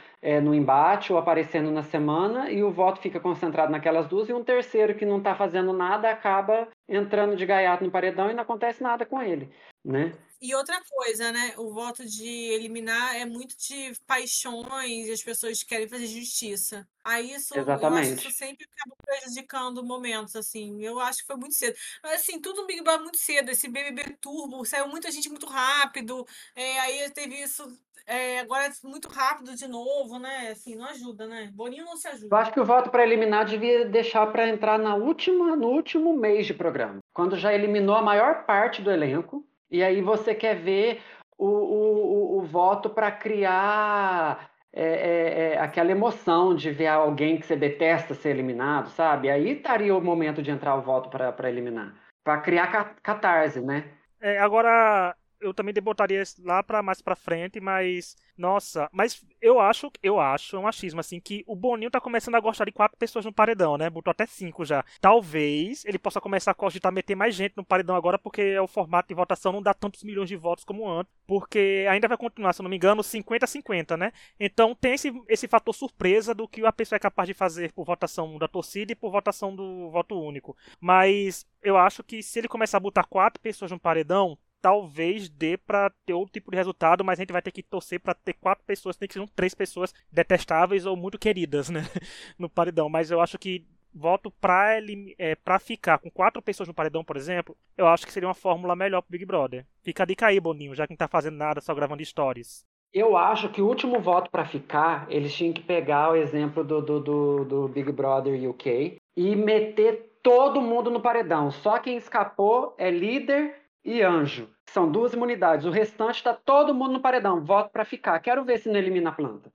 no embate ou aparecendo na semana e o voto fica concentrado naquelas duas e um terceiro que não está fazendo nada acaba entrando de gaiato no paredão e não acontece nada com ele, né? E outra coisa, né? O voto de eliminar é muito de paixões e as pessoas querem fazer justiça. Aí isso, eu acho que Exatamente. isso sempre acaba prejudicando momentos, assim. Eu acho que foi muito cedo. Mas, assim, tudo no Big Brother muito cedo. Esse BBB Turbo, saiu muita gente muito rápido. é, aí teve isso, é, agora é muito rápido de novo, né? Assim, não ajuda, né? Boninho não se Eu ajuda. acho que o voto para eliminar devia deixar para entrar na última, no último mês de programa, quando já eliminou a maior parte do elenco, e aí você quer ver o, o, o, o voto para criar é, é, é, aquela emoção de ver alguém que você detesta ser eliminado, sabe? Aí estaria o momento de entrar o voto para eliminar, para criar ca- catarse, né? É, agora, eu também botaria isso lá para mais pra frente, mas nossa, mas eu acho, eu acho, é um achismo assim que o Boninho tá começando a gostar de quatro pessoas no paredão, né? Botou até cinco já. Talvez ele possa começar a cogitar meter mais gente no paredão agora, porque o formato de votação não dá tantos milhões de votos como antes, porque ainda vai continuar, se eu não me engano, 50-50, né? Então tem esse, esse fator surpresa do que a pessoa é capaz de fazer por votação da torcida e por votação do voto único. Mas eu acho que se ele começar a botar quatro pessoas no paredão, talvez dê pra ter outro tipo de resultado, mas a gente vai ter que torcer pra ter quatro pessoas, tem que ser três pessoas detestáveis ou muito queridas, né? [laughs] No paredão. Mas eu acho que voto pra, é, pra ficar com quatro pessoas no paredão, por exemplo, eu acho que seria uma fórmula melhor pro Big Brother. Fica a dica aí, Boninho, já que não tá fazendo nada, só gravando stories. Eu acho que o último voto para ficar, eles tinham que pegar o exemplo do, do, do, do, Big Brother UK e meter todo mundo no paredão. Só quem escapou é líder e anjo. São duas imunidades. O restante está todo mundo no paredão. Voto para ficar. Quero ver se não elimina a planta.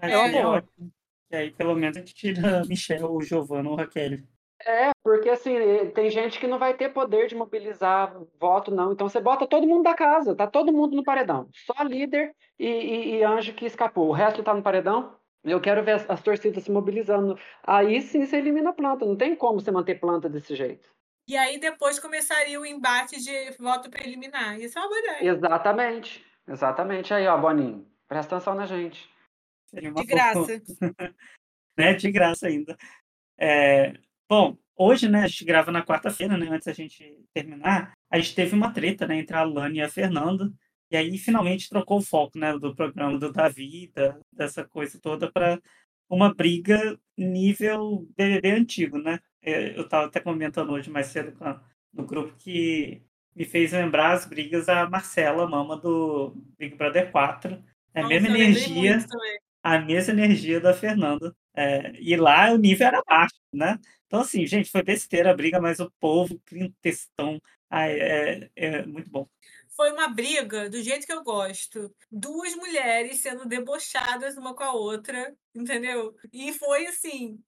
É, é, é E aí, pelo menos, a gente tira [laughs] Michel, o Giovanna ou Raquel. É, porque assim, tem gente que não vai ter poder de mobilizar voto, não. Então você bota todo mundo da casa, tá todo mundo no paredão. Só líder e, e, e anjo que escapou. O resto tá no paredão. Eu quero ver as, as, torcidas se mobilizando. Aí sim você elimina a planta. Não tem como você manter planta desse jeito. E aí depois começaria o embate de voto preliminar. Isso é uma boa ideia. Exatamente. Exatamente. Aí, ó, Boninho. Presta atenção na gente. De graça. [laughs] né? De graça ainda. É, Bom, hoje, né, a gente grava na quarta-feira, né, antes da gente terminar, a gente teve uma treta, né, entre a Alane e a Fernanda, e aí finalmente trocou o foco, né, do programa do Davi, da, dessa coisa toda, para uma briga nível BBB antigo, né? É, eu estava até comentando hoje mais cedo no grupo que me fez lembrar as brigas da Marcela, mama do Big Brother 4. É a mesma energia, a mesma energia da Fernanda. É, e lá o nível era baixo, né? Então, assim, gente, foi besteira a briga, mas o povo textão. Ai, é, é muito bom. Foi uma briga do jeito que eu gosto. Duas mulheres sendo debochadas uma com a outra, entendeu? E foi assim,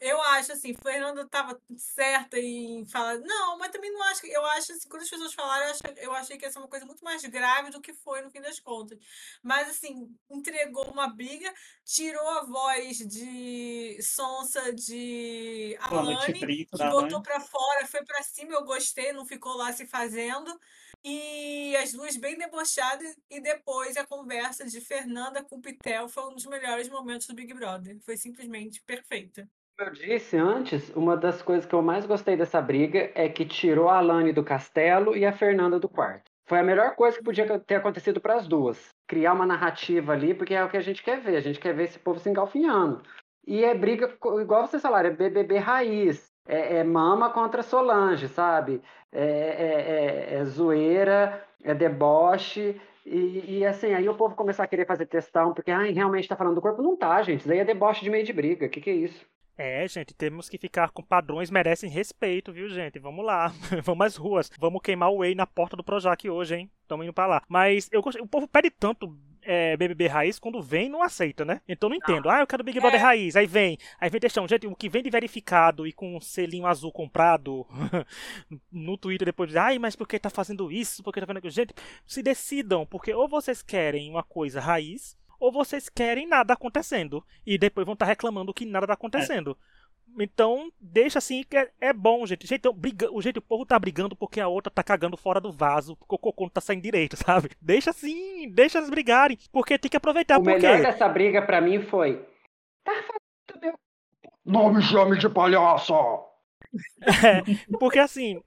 eu acho assim, Fernanda estava certa em falar. Não, mas também não acho que. Eu acho assim, quando as pessoas falaram, eu, acho, eu achei que ia ser uma coisa muito mais grave do que foi no fim das contas. Mas assim, entregou uma briga, tirou a voz de Sonsa de Alane, botou para fora, foi para cima, eu gostei, não ficou lá se fazendo. E as duas bem debochadas, e depois a conversa de Fernanda com Pitel foi um dos melhores momentos do Big Brother. Foi simplesmente perfeita. Como eu disse antes, uma das coisas que eu mais gostei dessa briga é que tirou a Alane do castelo e a Fernanda do quarto. Foi a melhor coisa que podia ter acontecido para as duas. Criar uma narrativa ali, porque é o que a gente quer ver. A gente quer ver esse povo se engalfinhando. E é briga, igual vocês falaram, é BBB raiz é, é mama contra Solange, sabe? É, é, é, é zoeira, é deboche. E, e, assim, aí o povo começar a querer fazer testão, porque ah, realmente está falando do corpo. Não tá, gente. Isso daí é deboche de meio de briga. O que, que é isso? É, gente, temos que ficar com padrões, merecem respeito, viu, gente? Vamos lá, [laughs] vamos às ruas, vamos queimar o Whey na porta do Projac hoje, hein? Tamo indo pra lá. Mas eu o povo pede tanto é, BBB raiz, quando vem, não aceita, né? Então não entendo. Ah, eu quero Big Brother é. raiz. Aí vem, aí vem textão. Gente, o que vem de verificado e com um selinho azul comprado [laughs] no Twitter depois diz, ai, mas por que tá fazendo isso? Por que tá fazendo Gente, se decidam, porque ou vocês querem uma coisa raiz, ou vocês querem nada acontecendo. E depois vão estar tá reclamando que nada está acontecendo. É. Então, deixa assim que é, é bom, gente. gente então, briga, o jeito o povo tá brigando porque a outra tá cagando fora do vaso, porque o cocô não tá saindo direito, [laughs] sabe? Deixa assim, deixa elas brigarem, porque tem que aproveitar. O porque... melhor dessa briga para mim foi. Tá fazendo meu. Não me chame de palhaço! [laughs] É, porque assim,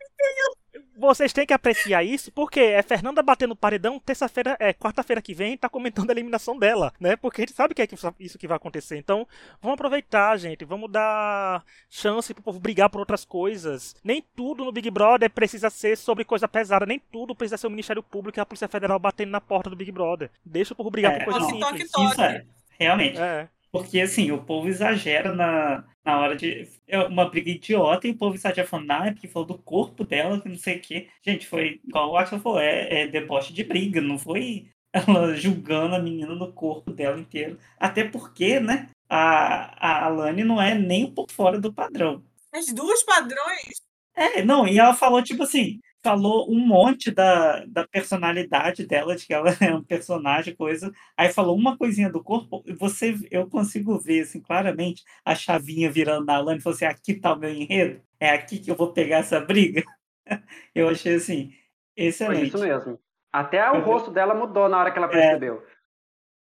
vocês têm que apreciar isso, porque é Fernanda batendo no paredão, terça-feira, é quarta-feira que vem, tá comentando a eliminação dela, né? Porque a gente sabe que é isso que vai acontecer. Então, vamos aproveitar, gente. Vamos dar chance pro povo brigar por outras coisas. Nem tudo no Big Brother precisa ser sobre coisa pesada, nem tudo precisa ser o Ministério Público e a Polícia Federal batendo na porta do Big Brother. Deixa o povo brigar é, por coisa não, simples. Toque, toque. Isso é, realmente. É. Porque, assim, o povo exagera na, na hora de. É uma briga idiota e o povo exagera falando, ah, é porque falou do corpo dela, que não sei o quê. Gente, foi igual o Axel falou, é, é deboche de briga, não foi ela julgando a menina no corpo dela inteiro. Até porque, né, a, a Alane não é nem um pouco fora do padrão. As duas padrões. É, não, e ela falou, tipo assim, falou um monte da, da personalidade dela, de que ela [laughs] é um personagem, coisa. Aí falou uma coisinha do corpo, você, eu consigo ver, assim, claramente, a chavinha virando na lã e falou assim, aqui tá o meu enredo, é aqui que eu vou pegar essa briga. [laughs] eu achei, assim, excelente. Foi isso mesmo. Até o rosto dela mudou na hora que ela é. percebeu. É,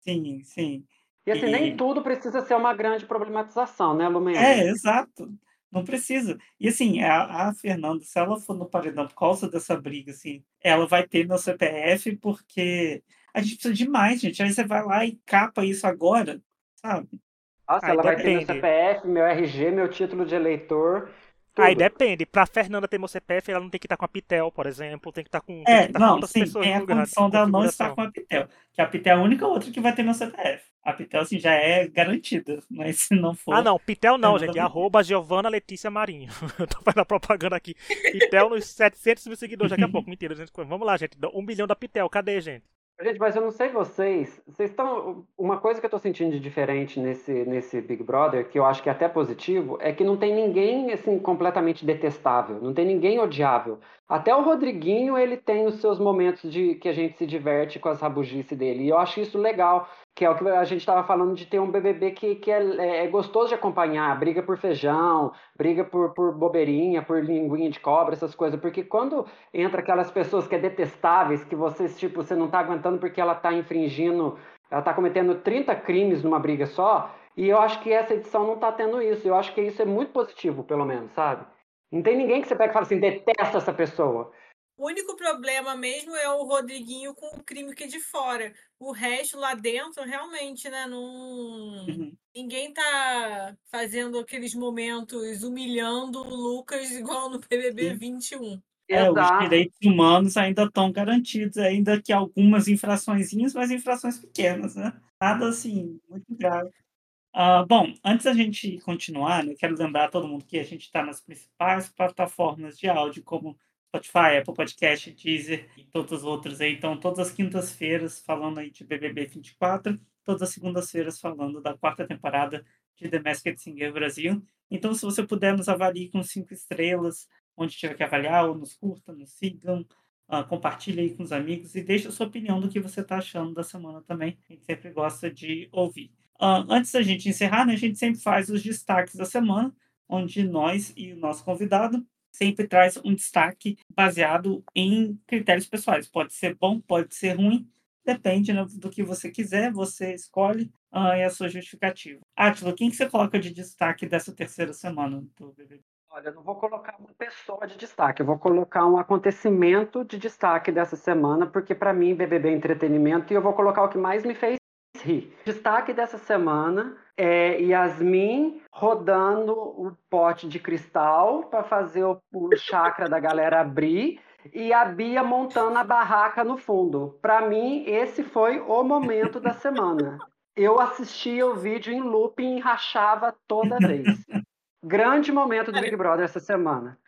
sim, sim. E assim, e... nem tudo precisa ser uma grande problematização, né, Lumena? É, exato. Não precisa. E assim, a, a Fernanda, se ela for no paredão por causa dessa briga, assim, ela vai ter meu CPF porque a gente precisa de mais, gente. Aí você vai lá e capa isso agora, sabe? Nossa, Aí ela vai ter meu. CPF, meu RG, meu título de eleitor. Aí tudo. depende. Pra Fernanda ter meu CPF, ela não tem que estar com a Pitel, por exemplo. Tem que estar com, É, estar com não, outras sim, tem a condição dela não estar com a Pitel. Que a Pitel é a única outra que vai ter meu CPF. A Pitel, assim, já é garantida. Mas se não for. Ah, não, Pitel não, gente. Arroba Giovana Letícia Marinho. [laughs] Eu tô fazendo a propaganda aqui. Pitel nos 700 mil seguidores daqui a [laughs] pouco. Mentira, gente. Vamos lá, gente. Um milhão da Pitel. Cadê, gente? Gente, mas eu não sei vocês. Vocês estão. Uma coisa que eu tô sentindo de diferente nesse, nesse Big Brother, que eu acho que é até positivo, é que não tem ninguém assim completamente detestável, não tem ninguém odiável. Até o Rodriguinho, ele tem os seus momentos de que a gente se diverte com as rabugices dele. E eu acho isso legal, que é o que a gente estava falando de ter um BBB que, que é, é- é gostoso de acompanhar, briga por feijão, briga por, por bobeirinha, por linguinha de cobra, essas coisas. Porque quando entra aquelas pessoas que é detestáveis, que vocês, tipo, você não tá aguentando porque ela tá infringindo, ela tá cometendo 30 crimes numa briga só, e eu acho que essa edição não tá tendo isso. Eu acho que isso é muito positivo, pelo menos, sabe? Não tem ninguém que você pega e fala assim, detesta essa pessoa. O único problema mesmo é o Rodriguinho com o crime que é de fora. O resto lá dentro, realmente, né? Não... Uhum. Ninguém tá fazendo aqueles momentos humilhando o Lucas [laughs] igual no BBB Sim. 21. É, os Exato. direitos humanos ainda estão garantidos, ainda que algumas infraçõezinhas, mas infrações pequenas, né? Nada assim, muito grave. Ah, bom, antes da gente continuar, né, eu quero lembrar a todo mundo que a gente está nas principais plataformas de áudio, como Spotify, Apple Podcast, Deezer e todas as outras aí. Então, todas as quintas-feiras falando aí de BBB 24, todas as segundas-feiras falando da quarta temporada de The Masked Singer Brasil. Então, se você puder, nos avalie com cinco estrelas, onde tiver que avaliar, ou nos curta, nos sigam, ah, compartilhe aí com os amigos e deixe a sua opinião do que você está achando da semana também. A gente sempre gosta de ouvir. Ah, antes da gente encerrar, né, a gente sempre faz os destaques da semana, onde nós e o nosso convidado sempre traz um destaque baseado em critérios pessoais. Pode ser bom, pode ser ruim, depende né, do que você quiser, você escolhe e a sua justificativa. Átila, quem que você coloca de destaque dessa terceira semana do BBB? Olha, eu não vou colocar uma pessoa de destaque, eu vou colocar um acontecimento de destaque dessa semana, porque para mim BBB é entretenimento e eu vou colocar o que mais me fez rir. Destaque dessa semana é Yasmin rodando o pote de cristal para fazer o, o chakra da galera abrir e a Bia montando a barraca no fundo. Para mim, esse foi o momento da semana. Eu assistia o vídeo em looping e rachava toda vez. Grande momento do Big Brother essa semana.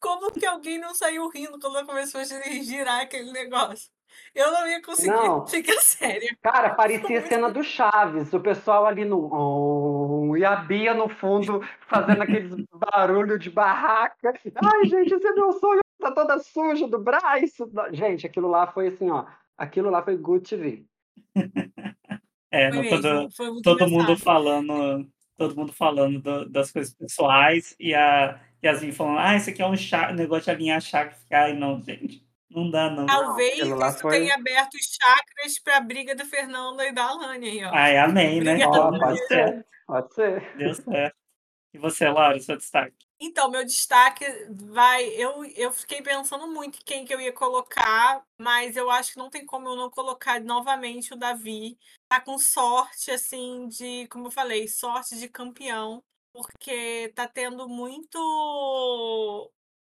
Como que alguém não saiu rindo quando começou a girar aquele negócio? Eu não ia conseguir Não. [laughs] ficar séria. Cara, parecia cena do Chaves, o pessoal ali no. Oh, e a Bia no fundo fazendo aqueles barulho de barraca. Ai, gente, esse é meu sonho, tá toda suja do braço. Gente, aquilo lá foi assim, ó. Aquilo lá foi good TV. É, Foi todo, foi muito todo mundo falando, todo mundo falando do- das coisas pessoais e a Yasmin falando, ah, isso aqui é um chá, negócio de alinhar chakra. Ai, não, gente, não dá, não. Talvez isso foi- tenha aberto os chakras para a briga da Fernanda e da Alane aí, ó. Ai, amém, né? Obrigada, Deu pode ser, pode ser. deu certo. E você, Laura, seu destaque? Então, meu destaque vai. Eu, eu fiquei pensando muito em quem que eu ia colocar, mas eu acho que não tem como eu não colocar novamente o Davi. Tá com sorte, assim, de, como eu falei, sorte de campeão, porque tá tendo muito.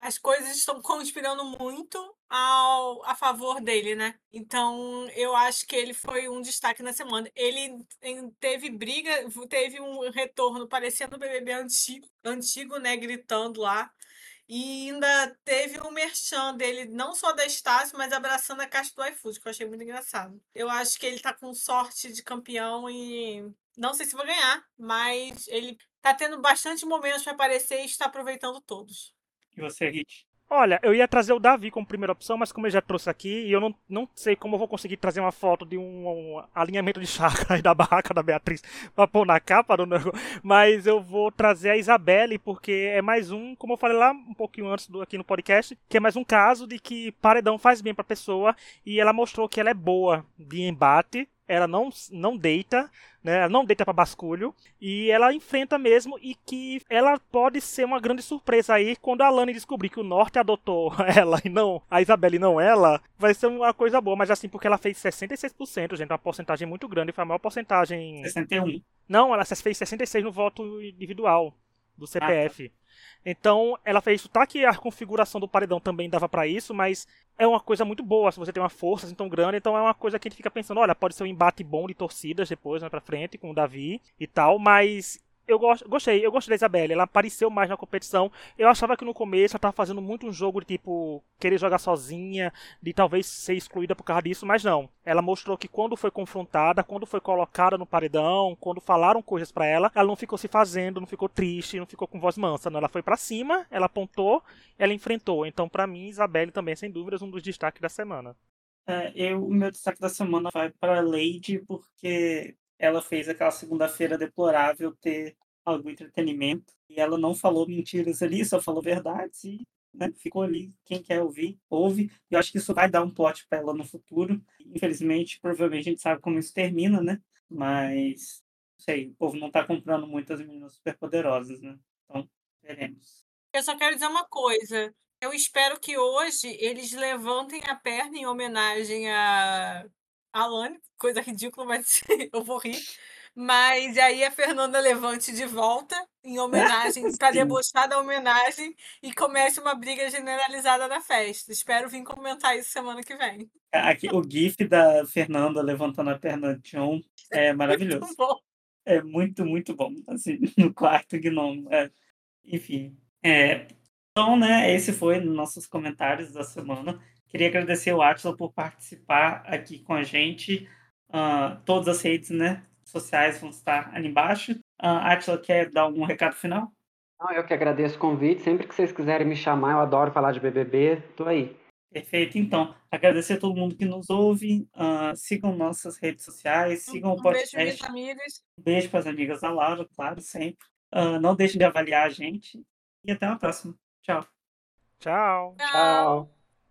As coisas estão conspirando muito ao, a favor dele, né? Então, eu acho que ele foi um destaque na semana. Ele teve briga, teve um retorno parecendo o BBB antigo, antigo, né? Gritando lá. E ainda teve um merchan dele, não só da Estácio, mas abraçando a caixa do iFood, que eu achei muito engraçado. Eu acho que ele tá com sorte de campeão e não sei se vai ganhar, mas ele tá tendo bastante momentos para aparecer e está aproveitando todos. E você, Rich? Olha, eu ia trazer o Davi como primeira opção, mas como ele já trouxe aqui, e eu não, não sei como eu vou conseguir trazer uma foto de um, um alinhamento de aí [laughs] da barraca da Beatriz pra pôr na capa do negócio, mas eu vou trazer a Isabelle, porque é mais um, como eu falei lá um pouquinho antes do, aqui no podcast, que é mais um caso de que paredão faz bem pra pessoa, e ela mostrou que ela é boa de embate, ela não, não deita, né? Ela não deita para basculho e ela enfrenta mesmo e que ela pode ser uma grande surpresa aí quando a Lani descobrir que o Norte adotou [laughs] ela e não a Isabelle e não ela, vai ser uma coisa boa, mas assim porque ela fez 66%, gente, uma porcentagem muito grande, foi a maior porcentagem 61. Não, ela fez 66 no voto individual do CPF. Ah, tá. Então, ela fez isso. Tá que a configuração do paredão também dava para isso, mas é uma coisa muito boa se você tem uma força assim tão grande. Então, é uma coisa que a gente fica pensando: olha, pode ser um embate bom de torcidas depois, né, pra frente, com o Davi e tal, mas eu gostei, eu gostei da Isabelle, ela apareceu mais na competição. Eu achava que no começo ela tava fazendo muito um jogo de tipo querer jogar sozinha, de talvez ser excluída por causa disso, mas não. Ela mostrou que quando foi confrontada, quando foi colocada no paredão, quando falaram coisas para ela, ela não ficou se fazendo, não ficou triste, não ficou com voz mansa, não. Ela foi para cima, ela apontou, ela enfrentou. Então, para mim, Isabelle também, sem dúvidas, um dos destaques da semana. É, eu, o meu destaque da semana vai para Lady, porque ela fez aquela segunda-feira deplorável ter algum entretenimento. E ela não falou mentiras ali, só falou verdades e né, ficou ali. Quem quer ouvir, ouve. E eu acho que isso vai dar um plot para ela no futuro. Infelizmente, provavelmente a gente sabe como isso termina, né? Mas, não sei, o povo não tá comprando muitas meninas superpoderosas, né? Então, veremos. Eu só quero dizer uma coisa. Eu espero que hoje eles levantem a perna em homenagem a Alane, coisa ridícula, mas [laughs] eu vou rir. Mas aí a Fernanda levante de volta, em homenagem, para debochar da homenagem, e comece uma briga generalizada na festa. Espero vir comentar isso semana que vem. Aqui, o GIF da Fernanda levantando a perna de John é [laughs] maravilhoso. Muito bom. É muito, muito bom. Assim, [laughs] no quarto gnomo. É. Enfim. É, então, né, esse foi nossos comentários da semana. Queria agradecer o Atila por participar aqui com a gente. Uh, todas as redes né, sociais vão estar ali embaixo. Uh, Atila, quer dar algum recado final? Não, eu que agradeço o convite. Sempre que vocês quiserem me chamar, eu adoro falar de BBB. Tô aí. Perfeito. Então, agradecer a todo mundo que nos ouve. Uh, sigam nossas redes sociais, sigam um o podcast. Beijo para amigas. Beijo para as amigas da Laura, claro, sempre. Uh, não deixem de avaliar a gente. E até a próxima. Tchau. Tchau. Tchau.